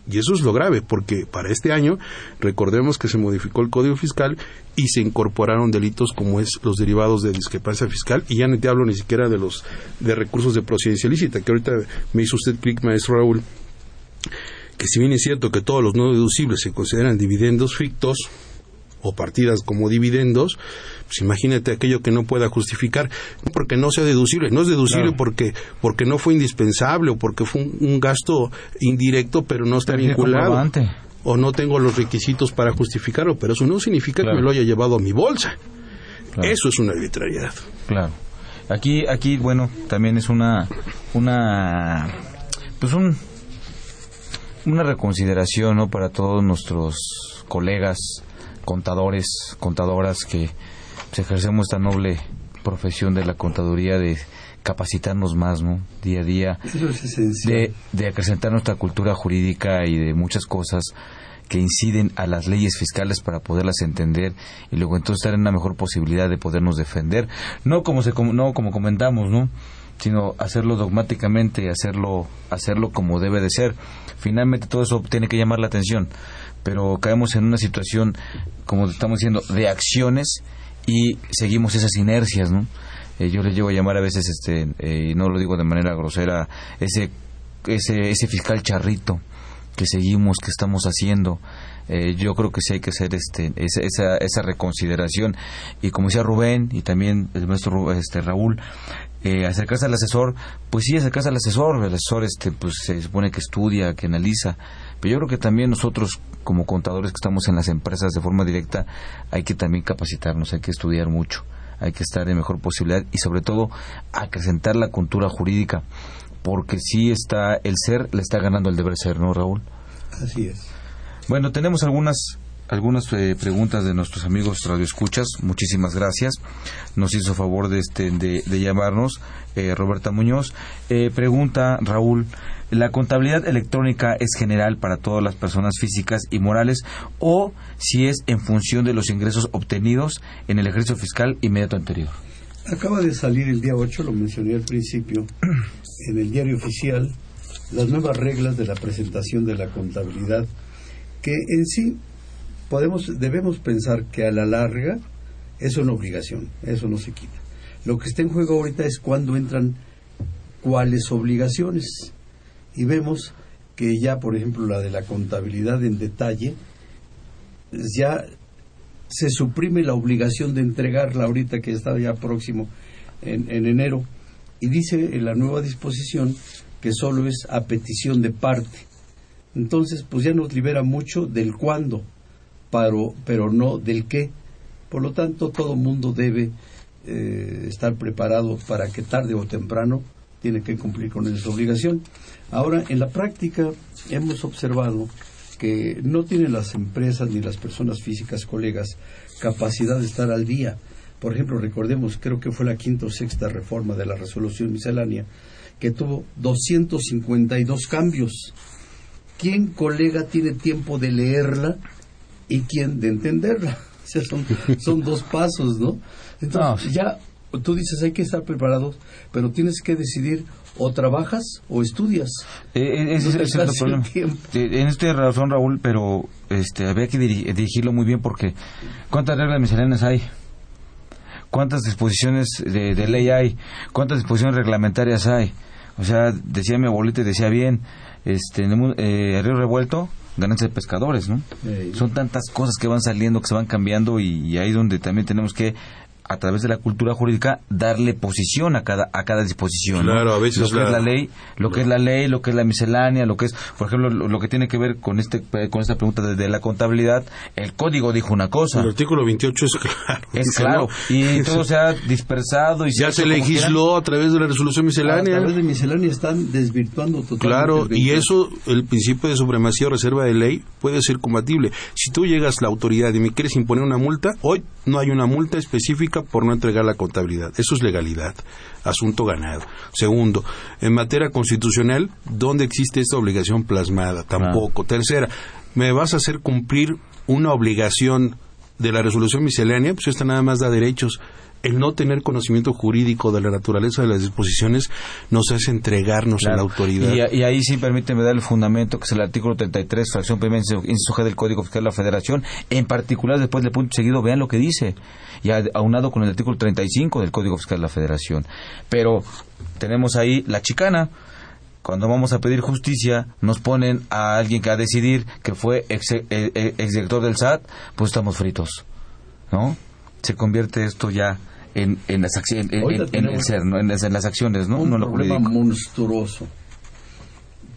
Y eso es lo grave, porque para este año recordemos que se modificó el Código Fiscal y se incorporaron delitos como es los derivados de discrepancia fiscal y ya no te hablo ni siquiera de los de recursos de procedencia ilícita, que ahorita me hizo usted clic, maestro Raúl, que si bien es cierto que todos los no deducibles se consideran dividendos fictos o partidas como dividendos, pues imagínate aquello que no pueda justificar, porque no sea deducible, no es deducible porque porque no fue indispensable o porque fue un, gasto indirecto, pero no está vinculado o no tengo los requisitos para justificarlo, pero eso no significa que me lo haya llevado a mi bolsa. Eso es una arbitrariedad. Claro. Aquí, aquí, bueno, también es una, una, pues un, una reconsideración, ¿no? Para todos nuestros colegas, contadores, contadoras que pues, ejercemos esta noble profesión de la contaduría de capacitarnos más, ¿no? Día a día. De, de acrecentar nuestra cultura jurídica y de muchas cosas que inciden a las leyes fiscales para poderlas entender y luego entonces estar en una mejor posibilidad de podernos defender. No como, se, no como comentamos, ¿no? sino hacerlo dogmáticamente, hacerlo, hacerlo como debe de ser. Finalmente todo eso tiene que llamar la atención, pero caemos en una situación, como estamos diciendo, de acciones y seguimos esas inercias, ¿no? Eh, yo le llevo a llamar a veces, este, eh, y no lo digo de manera grosera, ese, ese, ese fiscal charrito que seguimos, que estamos haciendo. Eh, yo creo que sí hay que hacer este, esa, esa, reconsideración. Y como decía Rubén y también el maestro este, Raúl, eh, acercarse al asesor, pues sí, acercarse al asesor. El asesor este, pues, se supone que estudia, que analiza. Pero yo creo que también nosotros, como contadores que estamos en las empresas de forma directa, hay que también capacitarnos, hay que estudiar mucho, hay que estar en mejor posibilidad y sobre todo acrecentar la cultura jurídica porque sí está el ser, le está ganando el deber ser, ¿no, Raúl? Así es. Bueno, tenemos algunas algunas eh, preguntas de nuestros amigos radioescuchas. Muchísimas gracias. Nos hizo favor de este de, llamarnos eh, Roberta Muñoz. Eh, pregunta Raúl, ¿la contabilidad electrónica es general para todas las personas físicas y morales o si es en función de los ingresos obtenidos en el ejercicio fiscal inmediato anterior? Acaba de salir el día 8, lo mencioné al principio, en el diario oficial, las nuevas reglas de la presentación de la contabilidad, que en sí podemos, debemos pensar que a la larga es una obligación, eso no se quita. Lo que está en juego ahorita es cuándo entran cuáles obligaciones. Y vemos que ya, por ejemplo, la de la contabilidad en detalle, ya se suprime la obligación de entregarla ahorita que está ya próximo en, enero y dice en la nueva disposición que solo es a petición de parte. Entonces, pues ya nos libera mucho del cuándo, pero, pero no del qué. Por lo tanto, todo mundo debe eh, estar preparado para que tarde o temprano tiene que cumplir con esa obligación. Ahora, en la práctica hemos observado que no tienen las empresas ni las personas físicas, colegas, capacidad de estar al día. Por ejemplo, recordemos, creo que fue la quinta o sexta reforma de la resolución miscelánea, que tuvo 252 cambios. ¿Quién, colega, tiene tiempo de leerla y quién de entenderla? O sea, son, son dos pasos, ¿no? Entonces, ya tú dices, hay que estar preparados, pero tienes que decidir o trabajas o estudias. Eh, eh, ese es el problema. En este razón, Raúl, pero este, había que dirigirlo muy bien porque ¿cuántas reglas misceláneas hay? ¿Cuántas disposiciones de, ley hay? ¿Cuántas disposiciones reglamentarias hay? O sea, decía mi abuelita y decía bien, este, eh, río revuelto, ganancia de pescadores, ¿no? Son tantas cosas que van saliendo, que se van cambiando y, y ahí donde también tenemos que a través de la cultura jurídica darle posición a cada a cada disposición claro a veces lo que es la ley lo que es la ley lo que es la miscelánea lo que es por ejemplo lo, que tiene que ver con este con esta pregunta de, la contabilidad el código dijo una cosa. El artículo 28 es claro es claro y todo se ha dispersado y ya se, legisló a través de la resolución miscelánea. A través de miscelánea están desvirtuando totalmente claro y eso el principio de supremacía o reserva de ley puede ser compatible si tú llegas a la autoridad y me quieres imponer una multa hoy no hay una multa específica por no entregar la contabilidad. Eso es legalidad, asunto ganado. Segundo, en materia constitucional, ¿dónde existe esta obligación plasmada? Tampoco. Tercera, ¿me vas a hacer cumplir una obligación de la resolución miscelánea? Pues esta nada más da derechos el no tener conocimiento jurídico de la naturaleza de las disposiciones nos hace entregarnos a la autoridad. Y, ahí sí permíteme dar el fundamento, que es el artículo 33, fracción primera, inciso del Código Fiscal de la Federación. En particular, después del punto seguido, vean lo que dice. Y aunado con el artículo 35 del Código Fiscal de la Federación. Pero tenemos ahí la chicana cuando vamos a pedir justicia, nos ponen a alguien que a decidir que fue ex, eh, eh, director del SAT, pues estamos fritos, ¿no? Se convierte esto ya en, en, las acciones, en, el ser, ¿no? en, las, acciones, ¿no? Un no problema monstruoso.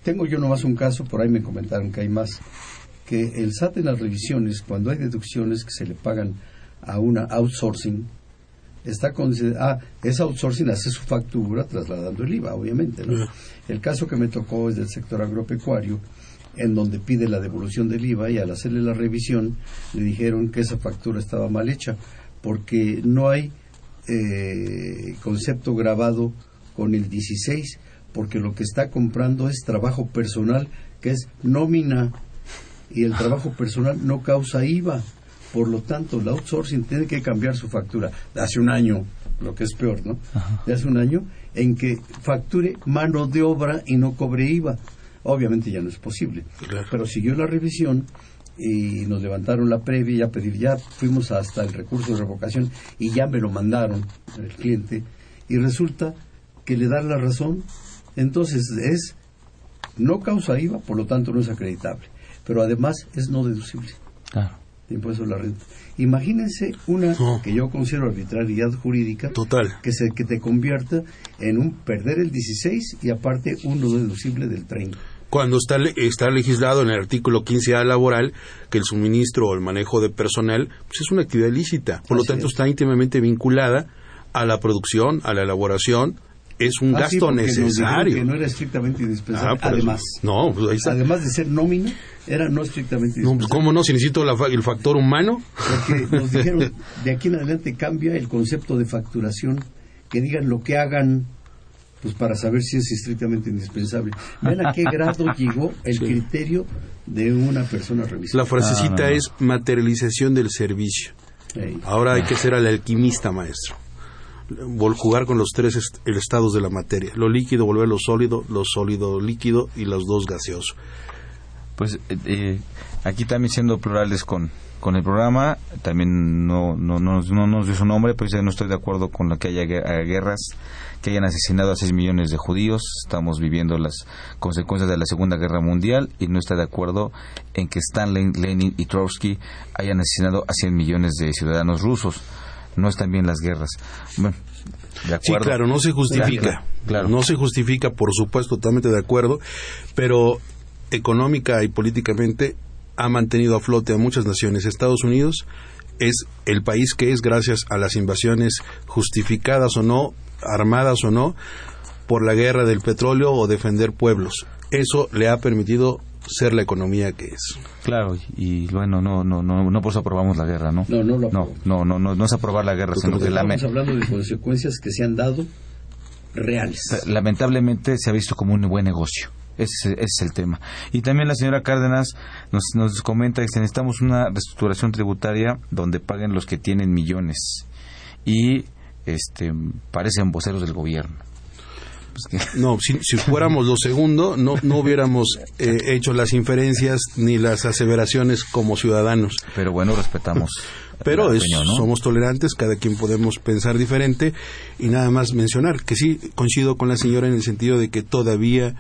Tengo yo nomás un caso, por ahí me comentaron que hay más, que el SAT en las revisiones, cuando hay deducciones que se le pagan a una outsourcing, está considerada, ah, esa outsourcing hace su factura trasladando el IVA, obviamente. ¿no? El caso que me tocó es del sector agropecuario, en donde pide la devolución del IVA y al hacerle la revisión le dijeron que esa factura estaba mal hecha, porque no hay eh, concepto grabado con el 16, porque lo que está comprando es trabajo personal, que es nómina, y el trabajo personal no causa IVA. Por lo tanto, el outsourcing tiene que cambiar su factura. Hace un año, lo que es peor, ¿no? De hace un año, en que facture mano de obra y no cobre IVA. Obviamente ya no es posible. Pero siguió la revisión y nos levantaron la previa, ya pedir, ya fuimos hasta el recurso de revocación y ya me lo mandaron el cliente y resulta que le dan la razón, entonces es no causa IVA, por lo tanto no es acreditable, pero además es no deducible. Claro. impuesto a la renta. Imagínense una que yo considero arbitrariedad jurídica Total. que se que te convierta en un perder el 16 y aparte un no deducible del 30 cuando está, está legislado en el artículo 15A laboral que el suministro o el manejo de personal pues es una actividad ilícita. Por lo tanto, está íntimamente vinculada a la producción, a la elaboración. Es un Ah, gasto necesario. que no era estrictamente indispensable. Ah, por eso. además, No, pues ahí está. además de ser nómina, era no estrictamente No, pues, indispensable. ¿Cómo no? Si necesito la el factor humano. Porque nos dijeron, de aquí en adelante cambia el concepto de facturación, que digan lo que hagan, pues para saber si es estrictamente indispensable. Vean a qué grado llegó el criterio de una persona revisada. La frasecita Ah, no, no. es materialización del servicio. Ey. Ahora hay que ser al alquimista, maestro. Jugar con los tres est- el estados de la materia. Lo líquido, volverlo sólido, lo sólido líquido y los dos gaseosos. Pues eh, eh, aquí también siendo plurales con, con el programa, también no, no, no, no nos dio su nombre, pero dice, no estoy de acuerdo con la que haya haya guerras, que hayan asesinado a 6 millones de judíos, estamos viviendo las consecuencias de la Segunda Guerra Mundial y no está de acuerdo en que Stalin, Lenin y Trotsky hayan asesinado a 100 millones de ciudadanos rusos. No están bien las guerras. Bueno, de Sí, claro, no se justifica. Claro, claro. No se justifica, por supuesto, totalmente de acuerdo, pero económica y políticamente ha mantenido a flote a muchas naciones. Estados Unidos es el país que es gracias a las invasiones justificadas o no, armadas o no, por la guerra del petróleo o defender pueblos. Eso le ha permitido ser la economía que es. Claro, y bueno, no, no, no, no por eso aprobamos la guerra, ¿no? No, no lo no, no, no, no, no es aprobar la guerra, sino que lame- Estamos hablando de consecuencias que se han dado reales. lamentablemente se ha visto como un buen negocio. Ese, ese es el tema. Y también la señora Cárdenas nos, nos comenta que necesitamos una reestructuración tributaria donde paguen los que tienen millones y este parecen voceros del gobierno. Pues No, si, si fuéramos lo segundo, no, no hubiéramos eh, hecho las inferencias ni las aseveraciones como ciudadanos. pero bueno, respetamos. Pero es- opinión, ¿no? somos tolerantes, cada quien podemos pensar diferente y nada más mencionar que sí coincido con la señora en el sentido de que todavía,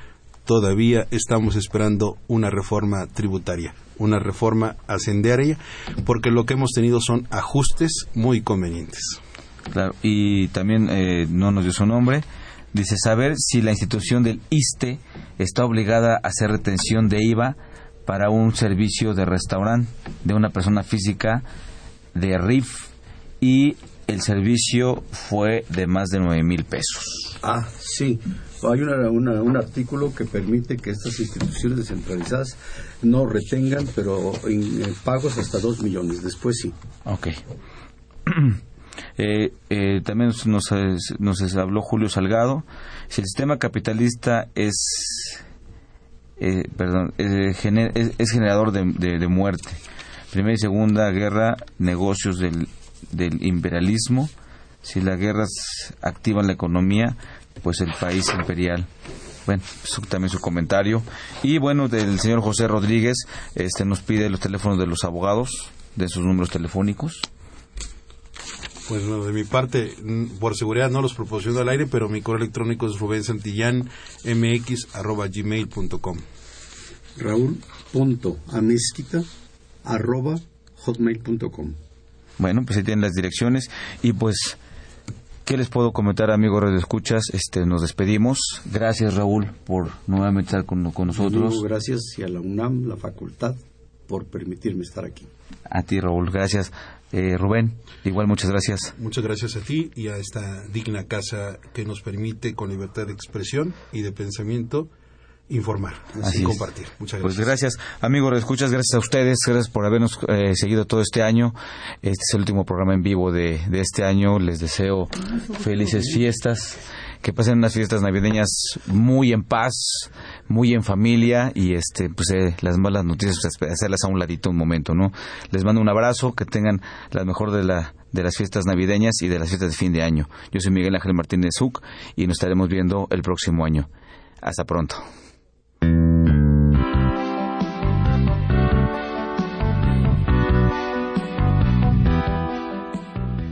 todavía estamos esperando una reforma tributaria, una reforma ascendaria, porque lo que hemos tenido son ajustes muy convenientes. Claro, y también eh, no nos dio su nombre. Dice saber si la institución del ISTE está obligada a hacer retención de IVA para un servicio de restaurante de una persona física de RIF y el servicio fue de más de nueve mil pesos. Ah, sí. Hay una- una- un artículo que permite que estas instituciones descentralizadas no retengan, pero en, en pagos hasta dos millones. Después sí. Ok. Eh, eh, también nos, nos, habló Julio Salgado. Si el sistema capitalista es, eh, perdón, es, es generador de, de- muerte. Primera y Segunda Guerra, negocios del, del imperialismo. Si las guerras activan la economía, pues el país imperial. Bueno, también su comentario. Y bueno, del señor José Rodríguez, este nos pide los teléfonos de los abogados, de sus números telefónicos. Pues bueno, de mi parte, por seguridad no los proporciono al aire, pero mi correo electrónico es rubensantillanmx.gmail.com. Raúl.amezquita arroba hotmail.com. Bueno, pues ahí tienen las direcciones y pues ¿qué les puedo comentar, amigos Radio Escuchas? Este nos despedimos. Gracias, Raúl, por nuevamente estar con, con nosotros. Gracias y a la UNAM, la facultad, por permitirme estar aquí. A ti, Raúl, gracias. Eh, Rubén, igual muchas gracias. Muchas gracias a ti y a esta digna casa que nos permite, con libertad de expresión y de pensamiento, informar Así y es. compartir. Muchas Pues gracias. gracias, amigos, escuchas, gracias a ustedes, gracias por habernos eh, seguido todo este año. Este es el último programa en vivo de, de este año. Les deseo felices fiestas, que pasen unas fiestas navideñas muy en paz, muy en familia y este, pues eh, las malas noticias, pues, hacerlas a un ladito un momento, ¿no? Les mando un abrazo, que tengan la mejor de la de las fiestas navideñas y de las fiestas de fin de año. Yo soy Miguel Ángel Martínez Zuc y nos estaremos viendo el próximo año. Hasta pronto.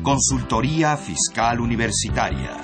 Consultoría Fiscal Universitaria.